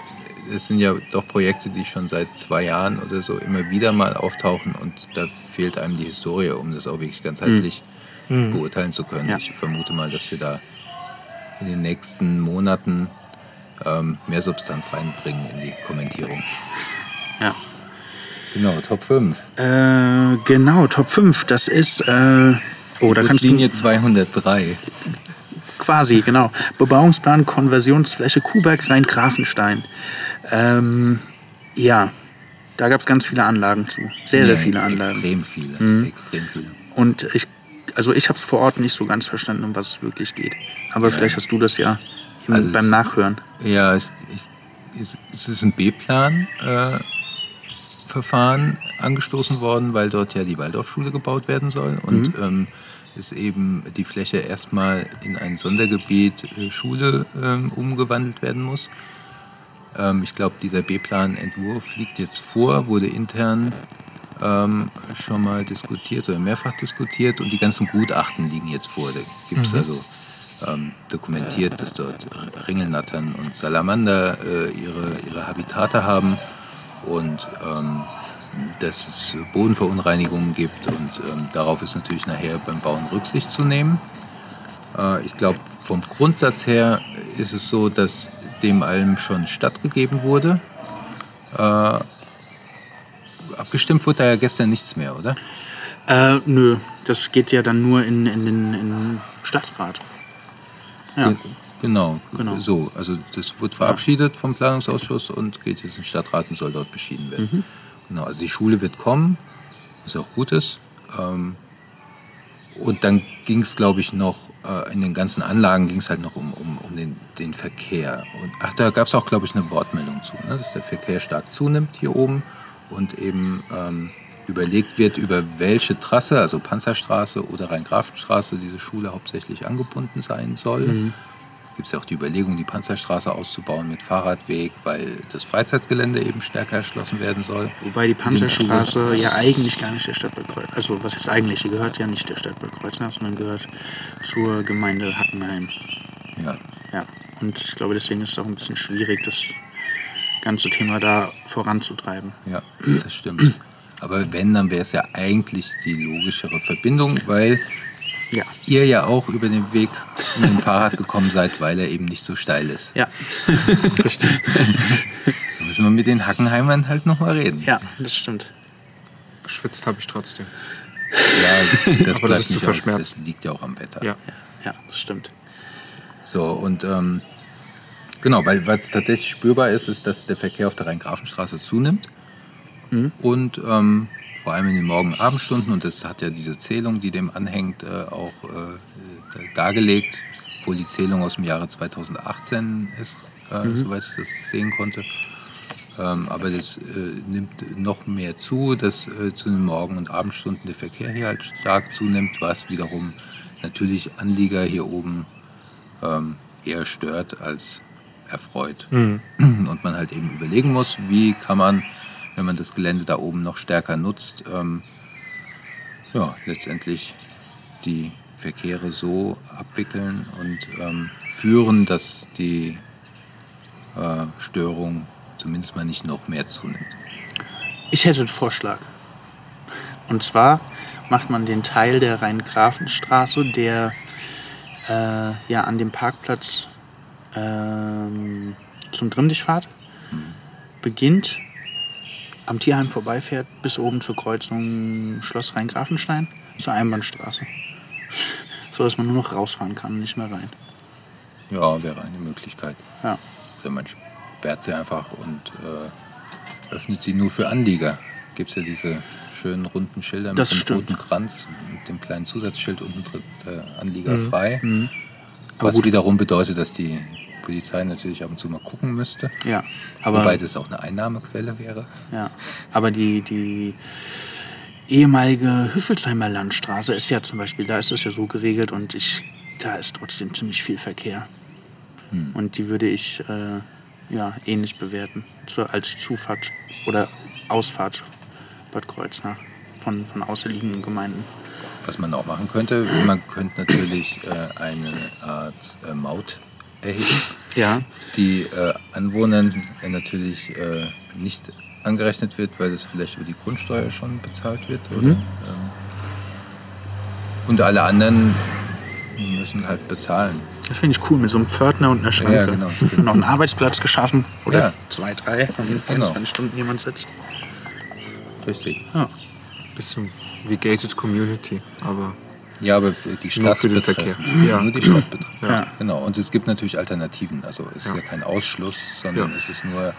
es sind ja doch Projekte, die schon seit zwei Jahren oder so immer wieder mal auftauchen. Und da fehlt einem die Historie, um das auch wirklich ganzheitlich beurteilen zu können. Mhm. Ja. Ich vermute mal, dass wir da in den nächsten Monaten ähm, mehr Substanz reinbringen in die Kommentierung. Ja. Genau, Top 5. Äh, genau, Top 5. Das ist. Äh, oh, da kannst du. Linie 203. Quasi, genau. Bebauungsplan Konversionsfläche Kuhberg Rhein-Grafenstein. Ähm, ja, da gab es ganz viele Anlagen zu. Sehr, sehr Ja, viele Anlagen. Mhm. Extrem viele. Extrem viele. Und ich, also ich habe es vor Ort nicht so ganz verstanden, um was es wirklich geht. Aber vielleicht hast du das ja Also beim Nachhören. Ja, ich, ich, es, es ist ein B-Plan-Verfahren angestoßen worden, weil dort ja die Waldorfschule gebaut werden soll und Mhm. ähm, ist eben die Fläche erstmal in ein Sondergebiet äh, Schule ähm, umgewandelt werden muss. Ähm, ich glaube, dieser B-Plan-Entwurf liegt jetzt vor, wurde intern ähm, schon mal diskutiert oder mehrfach diskutiert und die ganzen Gutachten liegen jetzt vor. Da gibt es also ähm, dokumentiert, dass dort Ringelnattern und Salamander äh, ihre, ihre Habitate haben und ähm, dass es Bodenverunreinigungen gibt und ähm, darauf ist natürlich nachher beim Bauen Rücksicht zu nehmen. Äh, ich glaube, vom Grundsatz her ist es so, dass dem allem schon stattgegeben wurde. Äh, abgestimmt wurde da ja gestern nichts mehr, oder? Äh, nö, das geht ja dann nur in, in den in den Stadtrat. Ja. Ge- Genau, Genau. so. Also das wird verabschiedet vom Planungsausschuss und geht jetzt in den Stadtrat und soll dort beschieden werden. Mhm. Genau, also die Schule wird kommen, was auch gut ist. Ähm, und dann ging es, glaube ich, noch, äh, in den ganzen Anlagen ging es halt noch um, um, um den, den Verkehr. Und, ach, da gab es auch, glaube ich, eine Wortmeldung zu, ne? dass der Verkehr stark zunimmt hier oben und eben ähm, überlegt wird, über welche Trasse, also Panzerstraße oder Rhein-Grafenstraße, diese Schule hauptsächlich angebunden sein soll. Gibt es ja auch die Überlegung, die Panzerstraße auszubauen mit Fahrradweg, weil das Freizeitgelände eben stärker erschlossen werden soll. Wobei die Panzerstraße ja eigentlich gar nicht der Stadt Kreuz. Also was heißt eigentlich? Sie gehört ja nicht der Stadt Kreuznach, sondern gehört zur Gemeinde Hackenheim. Ja, Ja. Und ich glaube, deswegen ist es auch ein bisschen schwierig, das ganze Thema da voranzutreiben. ja, das stimmt. Aber wenn, dann wäre es ja eigentlich die logischere Verbindung, weil Ja. ihr ja auch über den Weg mit dem Fahrrad gekommen seid, weil er eben nicht so steil ist. Ja. Richtig. Da müssen wir mit den Hackenheimern halt nochmal reden. Ja, das stimmt. Geschwitzt habe ich trotzdem. Ja, das Aber bleibt das ist zu nicht aus. verschmerzen. Das liegt ja auch am Wetter. Ja. Ja, das stimmt. So, und ähm, genau, weil was tatsächlich spürbar ist, ist, dass der Verkehr auf der Rhein-Grafenstraße zunimmt. Und ähm, vor allem in den Morgen- und Abendstunden, und das hat ja diese Zählung, die dem anhängt, äh, auch äh, dargelegt, obwohl die Zählung aus dem Jahre 2018 ist, äh, soweit ich das sehen konnte. Ähm, aber das äh, nimmt noch mehr zu, dass äh, zu den Morgen- und Abendstunden der Verkehr hier halt stark zunimmt, was wiederum natürlich Anlieger hier oben ähm, eher stört als erfreut. Und man halt eben überlegen muss, wie kann man, wenn man das Gelände da oben noch stärker nutzt, ähm, ja, letztendlich die Verkehre so abwickeln und ähm, führen, dass die äh, Störung zumindest mal nicht noch mehr zunimmt. Ich hätte einen Vorschlag. Und zwar macht man den Teil der Rhein-Grafenstraße, der äh, ja an dem Parkplatz ähm, zum Trimmdichtfahrt beginnt, am Tierheim vorbeifährt, bis oben zur Kreuzung Schloss Rhein-Grafenstein zur Einbahnstraße. so dass man nur noch rausfahren kann und nicht mehr rein. Ja, wäre eine Möglichkeit. Ja. Also man sperrt sie einfach und äh, öffnet sie nur für Anlieger. Gibt es ja diese schönen runden Schilder Das mit dem stimmt. roten Kranz, mit dem kleinen Zusatzschild unten tritt der Anlieger frei. Mhm. Was wiederum bedeutet, dass die Polizei natürlich ab und zu mal gucken müsste. Ja, aber Wobei das auch eine Einnahmequelle wäre. Ja, aber die, die ehemalige Hüffelsheimer Landstraße ist ja zum Beispiel, da ist es ja so geregelt und ich, da ist trotzdem ziemlich viel Verkehr. Und die würde ich äh, ja, ähnlich bewerten, so als Zufahrt oder Ausfahrt Bad Kreuznach. von, von außerliegenden Gemeinden. Was man auch machen könnte, man könnte natürlich äh, eine Art äh, Maut erheben, Ja, die äh, Anwohnern natürlich äh, nicht angerechnet wird, weil es vielleicht über die Grundsteuer schon bezahlt wird. Oder, ähm, und alle anderen müssen halt bezahlen. das finde ich cool, mit so einem Pförtner und einer Schranke. Ja, genau. Und noch einen Arbeitsplatz geschaffen. Oder Ja. zwei, drei, wenn Genau. 20 Stunden jemand sitzt. Richtig. Ja. Bisschen wie gated Community, aber Ja, aber die Stadt für den betreffend. Verkehr. Ja. Nur die Stadt betreffend. Ja. Genau. Und es gibt natürlich Alternativen. Also es ist Ja. ja kein Ausschluss, sondern Ja. es ist nur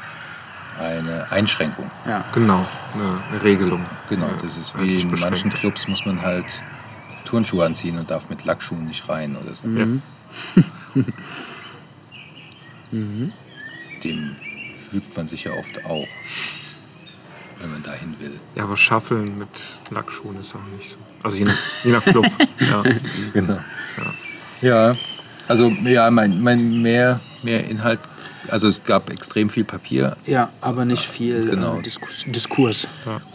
eine Einschränkung. Ja. genau, eine, Regelung. Genau, das ist wie in manchen. Clubs muss man halt Turnschuhe anziehen und darf mit Lackschuhen nicht rein oder so. Ja. Dem fügt man sich ja oft auch, wenn man dahin will. ja, aber Shuffeln mit Lackschuhen ist auch nicht so. Also je nach, je nach Club. ja. Genau. Ja, also ja, mein, mein mehr, mehr Inhalt, also es gab extrem viel Papier, ja, aber nicht viel Genau. äh, Diskurs. Diskurs.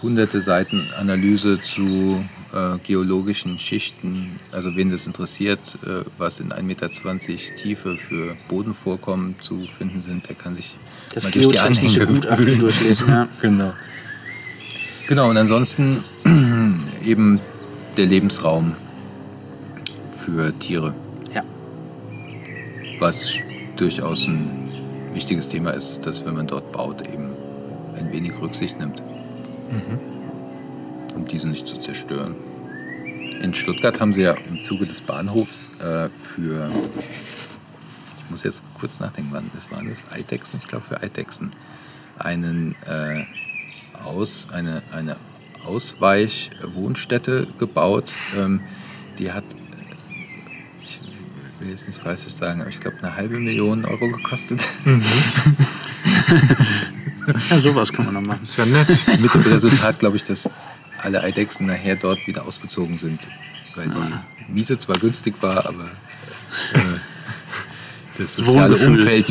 hunderte Seiten Analyse zu äh, geologischen Schichten. Also wen das interessiert, äh, was in 1,20 Meter Tiefe für Bodenvorkommen zu finden sind, der kann sich Das mal durch die Anhänge durchlesen. Ja. Genau. Genau, und ansonsten eben der Lebensraum für Tiere, ja. was durchaus ein wichtiges Thema ist, dass wenn man dort baut, eben ein wenig Rücksicht nimmt, um diese nicht zu zerstören. In Stuttgart haben sie ja im Zuge des Bahnhofs äh, für, ich muss jetzt kurz nachdenken, wann das waren das, Eidechsen, ich glaube für Eidechsen, einen äh, aus, eine, eine Ausweichwohnstätte gebaut. Ähm, die hat, ich will jetzt nichts Falsches sagen, aber ich glaube eine halbe Million Euro gekostet. ja, sowas kann man dann machen. Ist ja nett. Mit dem Resultat, glaube ich, dass alle Eidechsen nachher dort wieder ausgezogen sind. Weil die Miete zwar günstig war, aber äh, das soziale Wohngefühl. Umfeld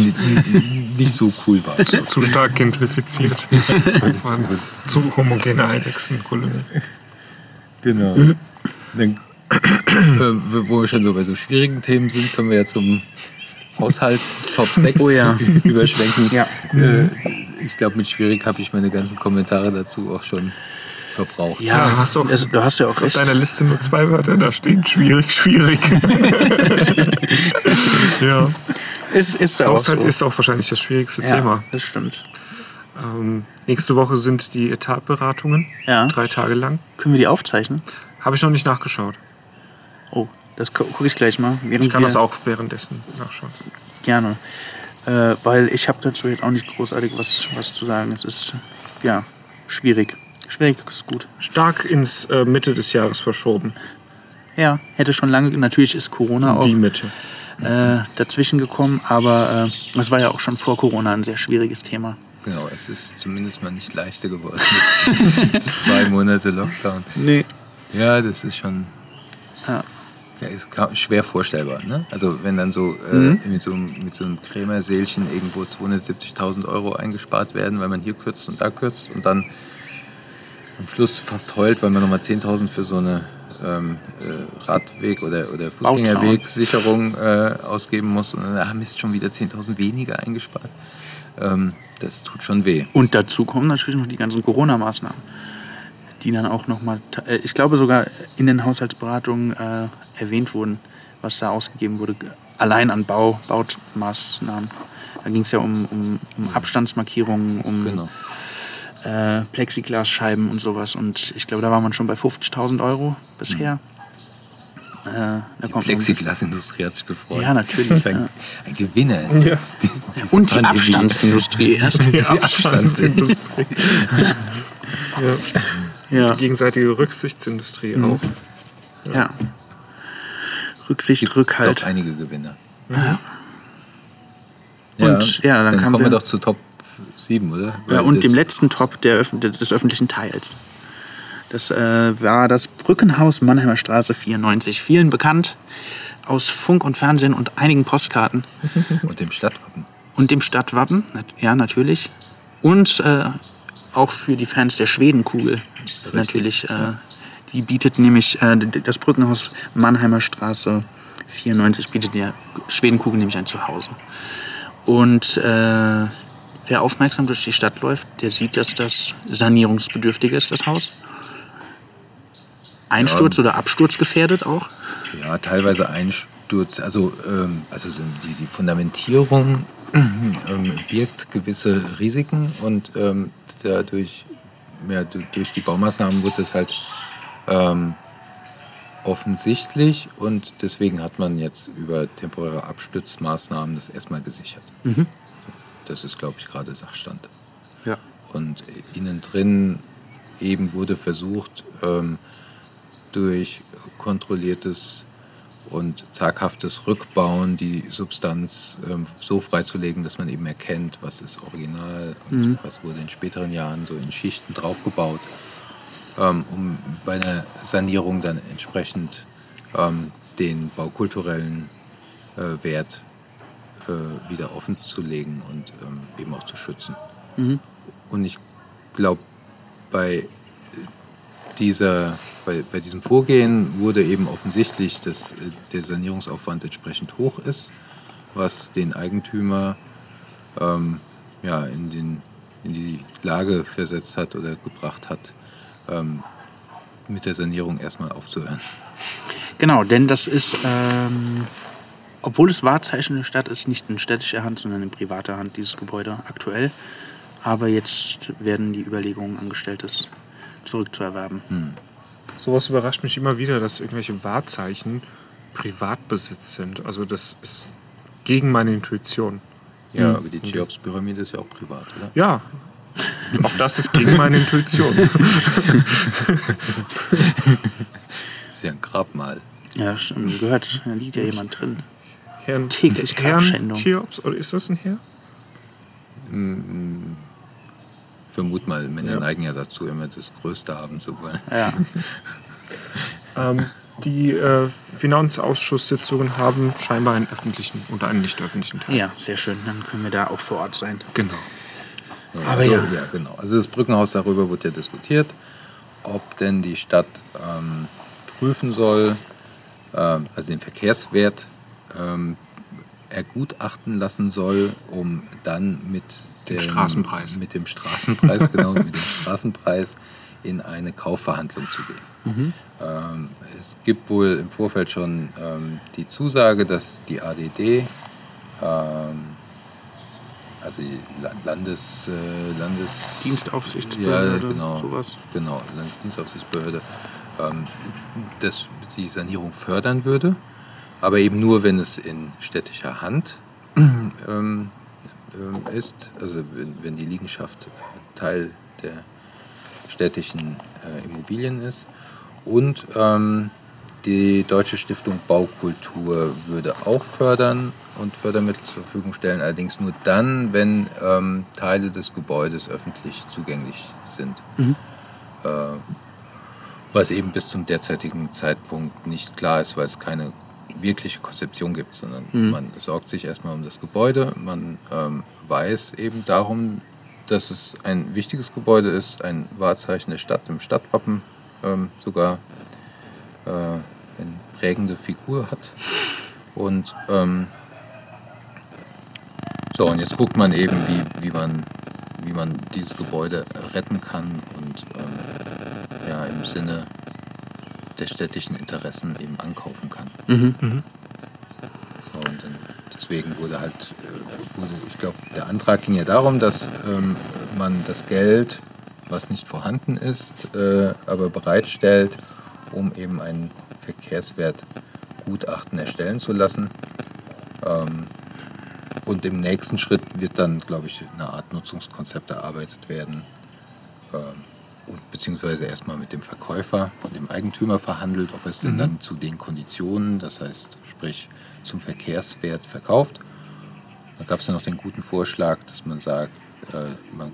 nicht, so cool war. Zu stark gentrifiziert. Das war eine zu homogene Eidechsenkolonie. Genau. Dann, äh, wo wir schon so bei so schwierigen Themen sind, können wir ja zum Haushalt Top 6 Oh ja. überschwenken. Ja. Äh, ich glaube, mit schwierig habe ich meine ganzen Kommentare dazu auch schon verbraucht. Ja, Ja, hast du auch- das, du hast ja auch Auf recht. deiner Liste nur zwei Wörter, da stehen schwierig, schwierig. ja. Ist, ist ja auch Haushalt so. ist auch wahrscheinlich das schwierigste ja, Thema. Das stimmt. Ähm, nächste Woche sind die Etatberatungen. Ja. Drei Tage lang. Können wir die aufzeichnen? Habe ich noch nicht nachgeschaut. Oh, das gu- gucke ich gleich mal. Während Ich kann wir- das auch währenddessen nachschauen. Gerne. Äh, weil ich habe dazu jetzt auch nicht großartig was, was zu sagen. Es ist, ja, schwierig. Schwierig ist gut. Stark ins äh, Mitte des Jahres verschoben. Ja, hätte schon lange, natürlich ist Corona auch Die Mitte. äh, dazwischen gekommen, aber äh, das war ja auch schon vor Corona ein sehr schwieriges Thema. Genau, es ist zumindest mal nicht leichter geworden. mit Zwei Monate Lockdown. Nee. Ja, das ist schon Ja. ja, ist schwer vorstellbar. Ne? Also wenn dann so, äh, mit so einem- mit so einem Krämerseelchen irgendwo 270.000 Euro eingespart werden, weil man hier kürzt und da kürzt und dann am Schluss fast heult, weil man nochmal 10.000 für so eine ähm, äh, Radweg- oder, oder Fußgängerwegsicherung äh, ausgeben muss und dann, ah Mist, schon wieder 10.000 weniger eingespart. Ähm, das tut schon weh. Und dazu kommen natürlich noch die ganzen Corona-Maßnahmen, die dann auch nochmal, äh, ich glaube sogar in den Haushaltsberatungen äh, erwähnt wurden, was da ausgegeben wurde, allein an Bau, Baumaßnahmen. Da ging es ja um, um, um Abstandsmarkierungen, um Genau. Äh, Plexiglasscheiben und sowas. Und ich glaube, da war man schon bei 50.000 Euro bisher. Äh, da Die Plexiglasindustrie hat sich gefreut. Ja, natürlich, Das ein, ja. ein Gewinner. Ja. Und die Abstandsindustrie erst. Die Abstandsindustrie. ja. Ja, Die gegenseitige Rücksichtsindustrie auch. ja. Rücksicht, Rückhalt. Doch einige Gewinner. Und, ja, dann kamen kommen wir wir- doch zu Top 7, oder? Ja, Weil und das- dem letzten Top der, des öffentlichen Teils. Das äh, war das Brückenhaus Mannheimer Straße 94. Vielen bekannt aus Funk und Fernsehen und einigen Postkarten. Und dem Stadtwappen. Und dem Stadtwappen, ja, natürlich. Und äh, auch für die Fans der Schwedenkugel natürlich. Äh, die bietet nämlich, äh, das Brückenhaus Mannheimer Straße 94 bietet der Schwedenkugel nämlich ein Zuhause. Und äh, wer aufmerksam durch die Stadt läuft, der sieht, dass das sanierungsbedürftig ist, das Haus. Einsturz oder Absturz gefährdet auch. Ja, teilweise Einsturz. Also, ähm, also die, die Fundamentierung ähm, birgt gewisse Risiken und ähm, dadurch, ja, du- durch die Baumaßnahmen wird es halt ähm, offensichtlich und deswegen hat man jetzt über temporäre Abstützmaßnahmen das erstmal gesichert. Das ist, glaube ich, gerade Sachstand. Ja. Und innen drin eben wurde versucht, ähm, durch kontrolliertes und zaghaftes Rückbauen die Substanz ähm, so freizulegen, dass man eben erkennt, was ist original und was wurde in späteren Jahren so in Schichten draufgebaut, ähm, um bei einer Sanierung dann entsprechend ähm, den baukulturellen äh, Wert äh, wieder offen zu legen und ähm, eben auch zu schützen. Und ich glaube, bei dieser, bei, bei diesem Vorgehen wurde eben offensichtlich, dass äh, der Sanierungsaufwand entsprechend hoch ist, was den Eigentümer ähm, ja, in, den, in die Lage versetzt hat oder gebracht hat, ähm, mit der Sanierung erstmal aufzuhören. Genau, denn das ist, ähm, obwohl es Wahrzeichen der Stadt ist, nicht in städtischer Hand, sondern in privater Hand, dieses Gebäude aktuell. Aber jetzt werden die Überlegungen angestellt, es zurückzuerwerben. Sowas überrascht mich immer wieder, dass irgendwelche Wahrzeichen Privatbesitz sind. Also das ist gegen meine Intuition. Ja, aber die Cheops-Pyramide ist ja auch privat, oder? Ja, auch das ist gegen meine Intuition. ist ja ein Grabmal. Ja, stimmt. Gehört, da liegt ja jemand drin. Herrn, Täglich Herrn. Cheops, oder ist das ein Herr? Vermut mal, Männer Ja. neigen ja dazu, immer das Größte haben zu wollen. Ja, Ähm, die äh, Finanzausschusssitzungen haben scheinbar einen öffentlichen oder einen nicht öffentlichen Teil. ja, sehr schön. Dann können wir da auch vor Ort sein. Genau. Aber also, ja. genau. Also das Brückenhaus darüber wird ja diskutiert, ob denn die Stadt ähm, prüfen soll, ähm, also den Verkehrswert ähm, ergutachten lassen soll, um dann mit Dem Straßenpreis. mit dem Straßenpreis genau mit dem Straßenpreis in eine Kaufverhandlung zu gehen. Ähm, es gibt wohl im Vorfeld schon ähm, die Zusage, dass die ADD ähm, also die La- Landes, äh, Landes Dienstaufsichtsbehörde, ja, genau, sowas. Genau, Landesdienstaufsichtsbehörde, ähm, das die Sanierung fördern würde, aber eben nur, wenn es in städtischer Hand ähm, ähm, ist, also wenn, die Liegenschaft Teil der städtischen äh, Immobilien ist. Und ähm, die Deutsche Stiftung Baukultur würde auch fördern und Fördermittel zur Verfügung stellen, allerdings nur dann, wenn ähm, Teile des Gebäudes öffentlich zugänglich sind. Äh, was eben bis zum derzeitigen Zeitpunkt nicht klar ist, weil es keine wirkliche Konzeption gibt, sondern man sorgt sich erstmal um das Gebäude, man ähm, weiß eben darum, dass es ein wichtiges Gebäude ist, ein Wahrzeichen der Stadt, im Stadtwappen ähm, sogar äh, eine prägende Figur hat. Und ähm, so, und jetzt guckt man eben, wie, wie, man, wie man dieses Gebäude retten kann und ähm, ja, im Sinne der städtischen Interessen eben ankaufen kann. Mhm. So, und deswegen wurde halt, äh, wurde, ich glaube, der Antrag ging ja darum, dass ähm, man das Geld, was nicht vorhanden ist, äh, aber bereitstellt, um eben ein Verkehrswertgutachten erstellen zu lassen. Ähm, und im nächsten Schritt wird dann, glaube ich, eine Art Nutzungskonzept erarbeitet werden. Ähm, beziehungsweise erstmal mit dem Verkäufer und dem Eigentümer verhandelt, ob es denn dann zu den Konditionen, das heißt, sprich zum Verkehrswert verkauft. Da gab es ja noch den guten Vorschlag, dass man sagt, äh, man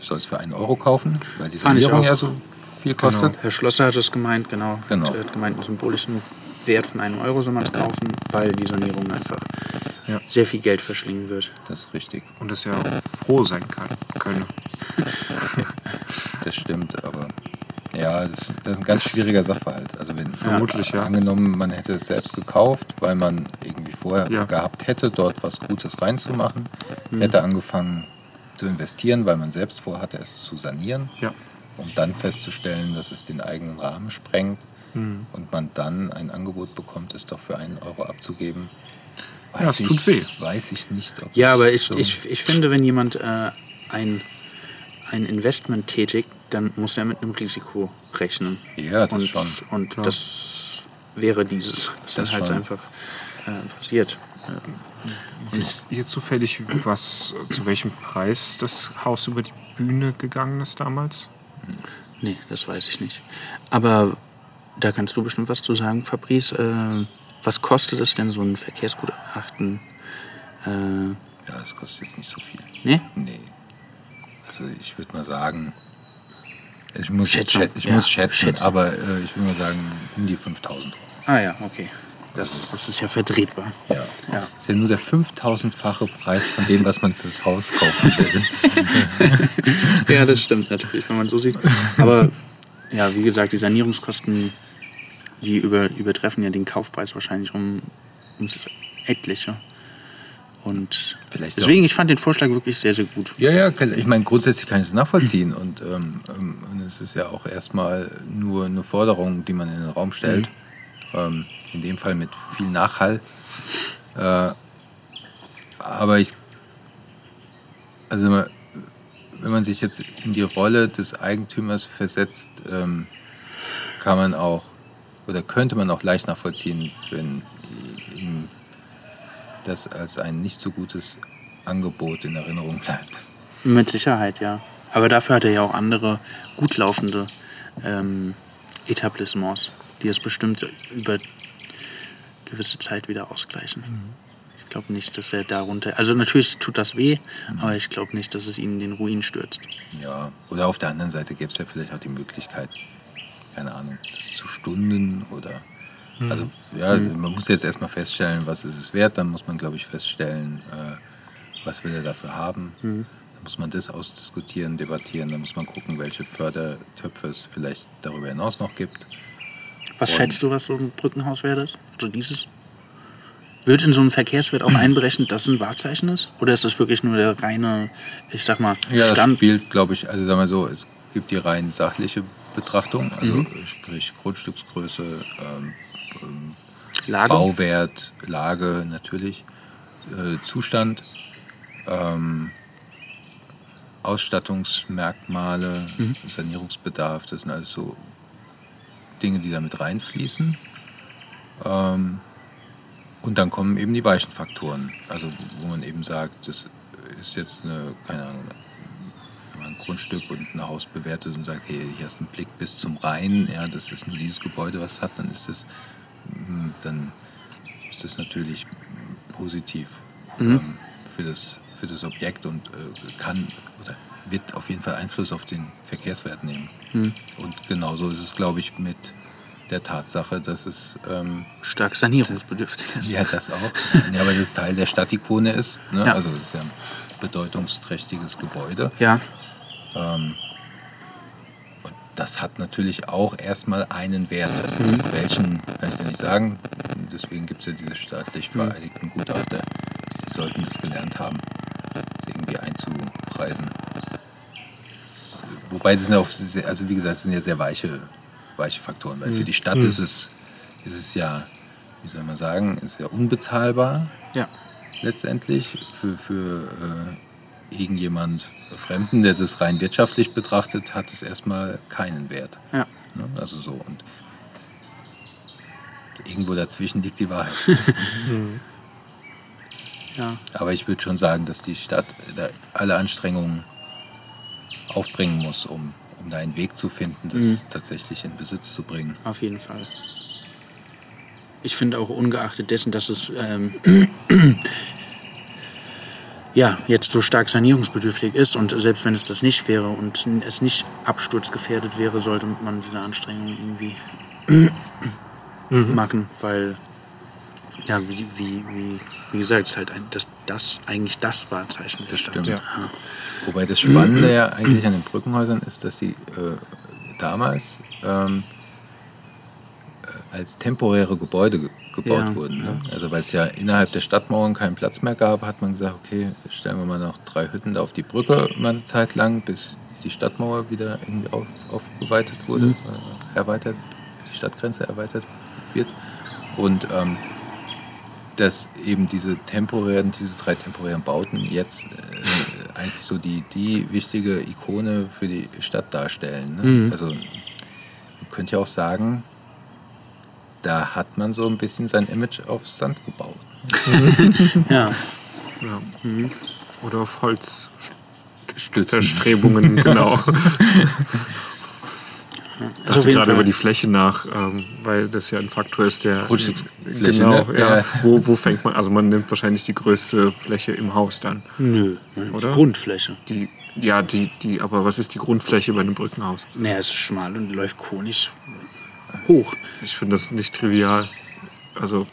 soll es für einen Euro kaufen, weil die Sanierung ja so viel kostet. Herr Schlosser hat es gemeint, genau. Genau. Er hat gemeint, einen symbolischen Wert von einem Euro soll man es kaufen, weil die Sanierung einfach Ja. sehr viel Geld verschlingen wird. Das ist richtig, Und das ja auch froh sein kann, könne. das stimmt, aber Ja, das, das ist ein ganz schwieriger Sachverhalt. Also wenn Vermutlich, ja. angenommen, man hätte es selbst gekauft, weil man irgendwie vorher Ja. gehabt hätte, dort was Gutes reinzumachen, Hm. hätte angefangen zu investieren, weil man selbst vorhatte, es zu sanieren, Ja. um dann festzustellen, dass es den eigenen Rahmen sprengt Hm. und man dann ein Angebot bekommt, es doch für einen Euro abzugeben. Ja, es tut weh. Weiß ich nicht. Ob Ja, das aber ich, so- ich, ich finde, wenn jemand äh, ein, ein Investment tätigt, dann muss er mit einem Risiko rechnen. Ja, das und, schon. Und das wäre dieses, was dann Das halt schon. einfach äh, passiert. Wisst ihr zufällig, was, zu welchem Preis das Haus über die Bühne gegangen ist damals? Nee, das weiß ich nicht. Aber da kannst du bestimmt was zu sagen, Fabrice. Äh, was kostet es denn, so ein Verkehrsgutachten? Äh, Ja, das kostet jetzt nicht so viel. nee? Nee. Also ich würde mal sagen, ich muss, Schätzung, schä ich ja, muss schätzen, Schätzung. aber äh, ich würde mal sagen, um die 5000 Euro. Ah ja, okay. Das, das ist ja vertretbar. Ja. Ja. Das ist ja nur der 5000-fache Preis von dem, was man fürs Haus kaufen will. Ja, das stimmt natürlich, wenn man so sieht. Aber ja, wie gesagt, die Sanierungskosten, die über, übertreffen ja den Kaufpreis wahrscheinlich um ums etliche. Und Vielleicht deswegen, ich fand den Vorschlag wirklich sehr, sehr gut. Ja, ja, ich meine, grundsätzlich kann ich es nachvollziehen und, ähm, ähm, und es ist ja auch erstmal nur eine Forderung, die man in den Raum stellt. Ähm, in dem Fall mit viel Nachhall. Äh, aber ich, also wenn man- sich jetzt in die Rolle des Eigentümers versetzt, ähm, kann man auch oder könnte man auch leicht nachvollziehen, wenn das als ein nicht so gutes Angebot in Erinnerung bleibt. Mit Sicherheit, ja. Aber dafür hat er ja auch andere gut laufende ähm, Etablissements, die es bestimmt über gewisse Zeit wieder ausgleichen. Ich glaube nicht, dass er darunter. Also natürlich tut das weh, aber ich glaube nicht, dass es ihn in den Ruin stürzt. Ja, oder auf der anderen Seite gäbe es ja vielleicht auch die Möglichkeit, keine Ahnung, das zu Stunden oder. Also, ja, man muss jetzt erstmal feststellen, was ist es wert, dann muss man, glaube ich, feststellen, äh, was will er dafür haben. Dann muss man das ausdiskutieren, debattieren, dann muss man gucken, welche Fördertöpfe es vielleicht darüber hinaus noch gibt. Was Und- schätzt du, was so ein Brückenhaus wert ist? Also dieses? Wird in so einem Verkehrswert auch einberechnet, dass es ein Wahrzeichen ist? Oder ist das wirklich nur der reine, ich sag mal, Ja, das Stand? spielt, glaube ich, also sagen wir so, es gibt die rein sachliche Betrachtung, also sprich Grundstücksgröße, ähm, Lage? Bauwert, Lage natürlich, äh, Zustand, ähm, Ausstattungsmerkmale, Sanierungsbedarf, das sind alles so Dinge, die da mit reinfließen. Ähm, und dann kommen eben die weichen Faktoren, also wo man eben sagt, das ist jetzt eine, keine Ahnung, wenn man ein Grundstück und ein Haus bewertet und sagt, hey, hier hast du einen Blick bis zum Rhein, ja, das ist nur dieses Gebäude, was es hat, dann ist das, dann ist das natürlich positiv ähm, für, das, für das Objekt und äh, kann oder wird auf jeden Fall Einfluss auf den Verkehrswert nehmen. Und genauso ist es, glaube ich, mit der Tatsache, dass es ähm, Stark sanierungsbedürftig ist. ja, das auch. Ja, weil das Teil der Stadtikone ist. Ne? Ja. Also es ist ja ein bedeutungsträchtiges Gebäude. Ja, Und das hat natürlich auch erstmal einen Wert. Welchen kann ich dir nicht sagen. Deswegen gibt es ja diese staatlich vereidigten Gutachter. Die sollten das gelernt haben, das irgendwie einzupreisen. Das, wobei das sind ja auch, sehr, also wie gesagt, das sind ja sehr weiche, weiche Faktoren. Weil für die Stadt ist, es, ist es ja, wie soll man sagen, ist ja unbezahlbar ja. letztendlich für, für äh, irgendjemand Fremden, der das rein wirtschaftlich betrachtet, hat es erstmal keinen Wert. Ja. Ne? Also so und irgendwo dazwischen liegt die Wahrheit. ja. Aber ich würde schon sagen, dass die Stadt alle Anstrengungen aufbringen muss, um, um da einen Weg zu finden, das tatsächlich in Besitz zu bringen. Auf jeden Fall. Ich finde auch ungeachtet dessen, dass es ähm, ja, jetzt so stark sanierungsbedürftig ist und selbst wenn es das nicht wäre und es nicht absturzgefährdet wäre, sollte man diese Anstrengungen irgendwie machen, weil ja, wie, wie, wie, wie gesagt, es ist halt ein, das, das eigentlich das Wahrzeichen der Stadt. stimmt. Ja. Wobei das Spannende ja eigentlich an den Brückenhäusern ist, dass sie äh, damals ähm, äh, als temporäre Gebäude ge gebaut Ja, wurden. Ne? Also weil es ja innerhalb der Stadtmauern keinen Platz mehr gab, hat man gesagt, okay, stellen wir mal noch drei Hütten da auf die Brücke mal eine Zeit lang, bis die Stadtmauer wieder irgendwie auf, aufgeweitet wurde, Mhm. äh, erweitert, die Stadtgrenze erweitert wird. Und ähm, dass eben diese temporären, diese drei temporären Bauten jetzt äh, eigentlich so die, die wichtige Ikone für die Stadt darstellen. Ne? Mhm. Also man könnte ja auch sagen, da hat man so ein bisschen sein Image auf Sand gebaut. Ja. Ja. Mhm. Oder auf Holz. Stützen. Verstrebungen, genau. Ich Also gerade Fall. über die Fläche nach, ähm, weil das ja ein Faktor ist, der. Grundstücksfläche, Genau, ne? ja. Ja. Wo, wo fängt man? Also man nimmt wahrscheinlich die größte Fläche im Haus dann. Nö, die Oder? Grundfläche. Die, ja, die, die, aber was ist die Grundfläche bei einem Brückenhaus? Naja, es ist schmal und läuft konisch hoch. Ich finde das nicht trivial. Also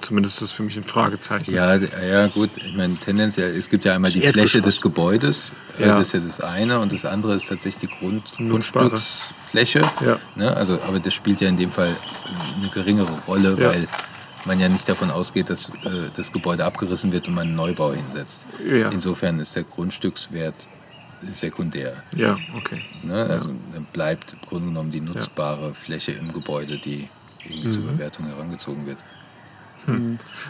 zumindest ist das für mich ein Fragezeichen. Ja, ja gut, ich meine tendenziell, es gibt ja einmal Das die Fläche des Gebäudes, Ja. das ist ja das eine, und das andere ist tatsächlich die Grund. Grundstücksfläche. Ja. Ne? Also, aber das spielt ja in dem Fall eine geringere Rolle, Ja. weil man ja nicht davon ausgeht, dass äh, das Gebäude abgerissen wird und man einen Neubau hinsetzt. Ja. Insofern ist der Grundstückswert sekundär. Ja, okay. Ne? Also dann bleibt im Grunde genommen die nutzbare Fläche im Gebäude, die irgendwie zur Mhm. Bewertung herangezogen wird.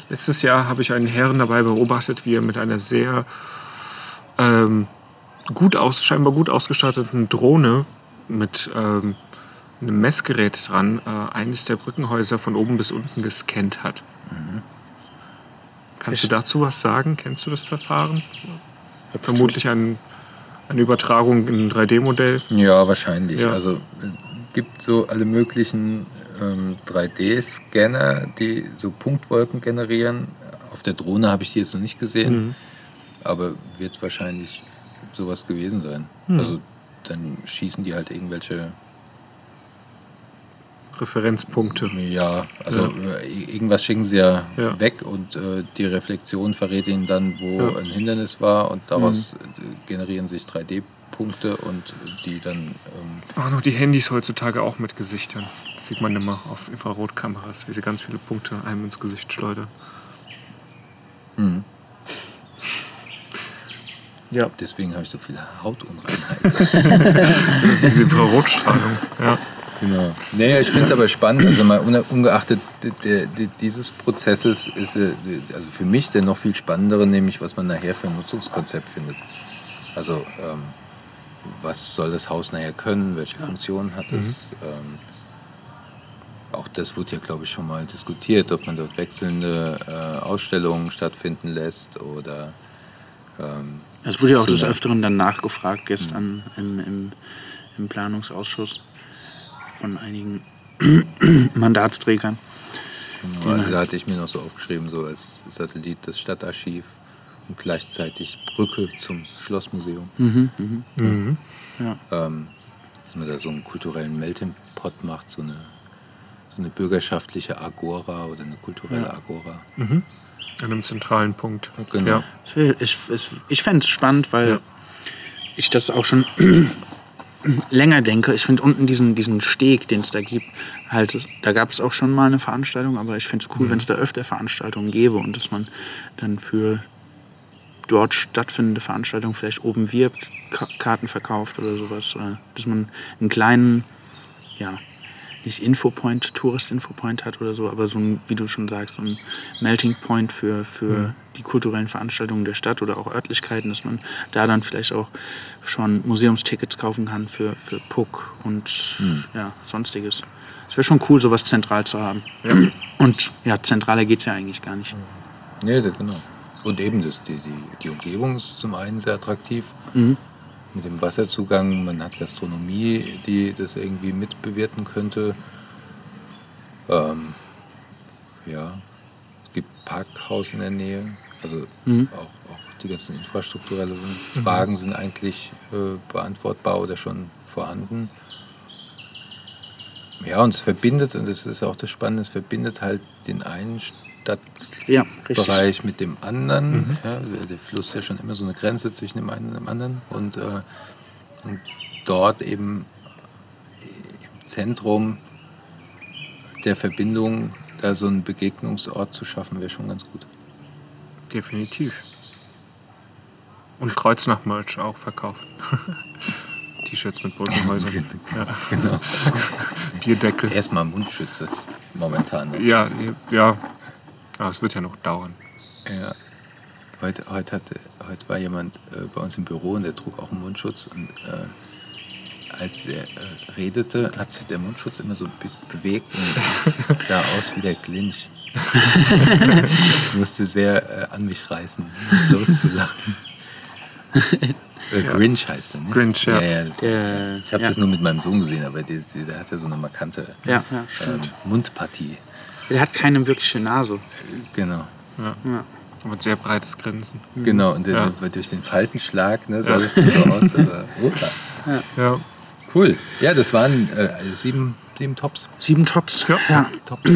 Letztes Jahr habe ich einen Herrn dabei beobachtet, wie er mit einer sehr ähm, gut aus, scheinbar gut ausgestatteten Drohne mit ähm, einem Messgerät dran äh, eines der Brückenhäuser von oben bis unten gescannt hat. Kannst du dazu was sagen? Kennst du das Verfahren? Vermutlich ein, eine Übertragung in ein 3D-Modell. Ja, wahrscheinlich. Ja. Also es gibt so alle möglichen ähm, 3D-Scanner, die so Punktwolken generieren. Auf der Drohne habe ich die jetzt noch nicht gesehen, Mhm. aber wird wahrscheinlich sowas gewesen sein. Mhm. Also dann schießen die halt irgendwelche, Referenzpunkte. ja, also äh, irgendwas schicken sie ja, Ja. weg und äh, die Reflexion verrät ihnen dann, wo Ja. Mhm. ein Hindernis war und daraus äh, generieren sich 3D-Punkte und die dann ähm, Das machen auch die Handys heutzutage auch mit Gesichtern. Das sieht man immer auf Infrarotkameras, wie sie ganz viele Punkte einem ins Gesicht schleudern. hm. Ja. deswegen habe ich so viele Hautunreinheiten. Das ist diese Infrarotstrahlung. Ja. Genau. Nee, ich finde es aber spannend. Also mal unge- ungeachtet dieses Prozesses ist äh, also für mich der noch viel spannendere, nämlich was man nachher für ein Nutzungskonzept findet. Also ähm, was soll das Haus nachher können, welche Funktion hat es? Ähm, auch das wurde ja, glaube ich, schon mal diskutiert, ob man dort wechselnde äh, Ausstellungen stattfinden lässt oder ähm, Es wurde ja auch des Öfteren dann nachgefragt gestern im, im, im Planungsausschuss von einigen Mandatsträgern. Genau, also da hatte ich mir noch so aufgeschrieben, so als Satellit das Stadtarchiv und gleichzeitig Brücke zum Schlossmuseum. Mhm, mhm. Mhm. Ja. Ähm, dass man da so einen kulturellen Melting Pot macht, so eine, so eine bürgerschaftliche Agora oder eine kulturelle Ja. Agora. Mhm. An einem zentralen Punkt. Genau. Ja. Ich, ich, ich fände es spannend, weil Ja. ich das auch schon länger denke. Ich finde unten diesen, diesen Steg, den es da gibt, halt, da gab es auch schon mal eine Veranstaltung, aber ich finde es cool, wenn es da öfter Veranstaltungen gäbe und dass man dann für dort stattfindende Veranstaltungen vielleicht oben wirbt, Ka Karten verkauft oder sowas. Oder dass man einen kleinen, ja, nicht Infopoint, Tourist-Infopoint hat oder so, aber so ein, wie du schon sagst, so ein Melting Point für, für die kulturellen Veranstaltungen der Stadt oder auch Örtlichkeiten, dass man da dann vielleicht auch schon Museumstickets kaufen kann für, für Puck und ja, sonstiges. Es wäre schon cool, sowas zentral zu haben. Ja. Und ja, zentraler geht es ja eigentlich gar nicht. Nee, das, genau. Und eben das, die, die, die Umgebung ist zum einen sehr attraktiv. Mhm. Mit dem Wasserzugang, man hat Gastronomie, die das irgendwie mitbewerten könnte. Ähm, ja, Parkhaus in der Nähe. Also Mhm. auch, auch die ganzen infrastrukturellen Fragen sind eigentlich äh, beantwortbar oder schon vorhanden. Ja, und es verbindet, und das ist auch das Spannende, es verbindet halt den einen Ja. Stadtbereich mit dem anderen. Ja, der- Fluss ist ja schon immer so eine Grenze zwischen dem einen und dem anderen. Und, äh, und dort eben Zentrum der Verbindung, da so einen Begegnungsort zu schaffen, wäre schon ganz gut. Definitiv. Und Kreuznach-Merch auch verkauft. T-Shirts mit Brückenhäusern. ja. Genau. Bierdeckel. Erstmal Mundschütze momentan. Ne? Ja, ja. Aber es wird ja noch dauern. Ja. Heute, heute, hatte, heute war jemand äh, bei uns im Büro und der trug auch einen Mundschutz. Und äh, als er äh, redete, hat sich der Mundschutz immer so ein bisschen bewegt und sah aus wie der Clinch. ich musste sehr äh, an mich reißen, nicht loszulachen. Äh, Grinch heißt er, ne? Grinch, ja. ja, ja das, Der- ich habe ja. das nur mit meinem Sohn gesehen, aber der, der, hat ja so eine markante Ja, ja, ähm. Mundpartie. Der hat keine wirkliche Nase. Genau. Ja. Ein sehr breites Grinsen. Genau, und der, durch den Faltenschlag ne, sah das dann so aus. Aber, opa. Ja. Cool. Ja, das waren äh, sieben, sieben Tops. Sieben Tops. Ja. ja. Tops.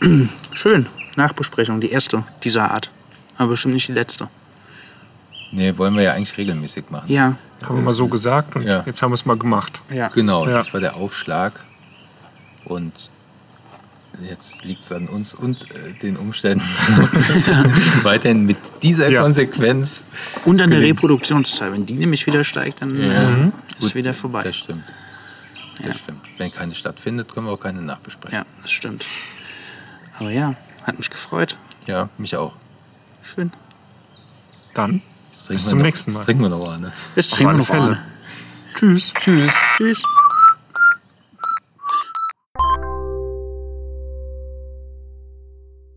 Schön. Nachbesprechung, die erste dieser Art. Aber bestimmt nicht die letzte. nee, wollen wir ja eigentlich regelmäßig machen. Ja. Haben wir mal so gesagt und Ja. jetzt haben wir es mal gemacht. Ja. Genau, Ja. das war der Aufschlag. Und jetzt liegt es an uns und äh, den Umständen, weiterhin mit dieser Ja. Konsequenz. Und an der gelingt. Reproduktionszahl. Wenn die nämlich wieder steigt, dann Ja. äh, Mhm. ist Gut, wieder vorbei. Das stimmt. Das stimmt. Wenn keine stattfindet, können wir auch keine nachbesprechen. Ja, das stimmt. Aber ja, hat mich gefreut. Ja, mich auch. Schön. Dann Bis zum noch, nächsten Mal. Jetzt trinken wir noch eine. Jetzt trinken wir noch eine. Tschüss. Tschüss. Tschüss.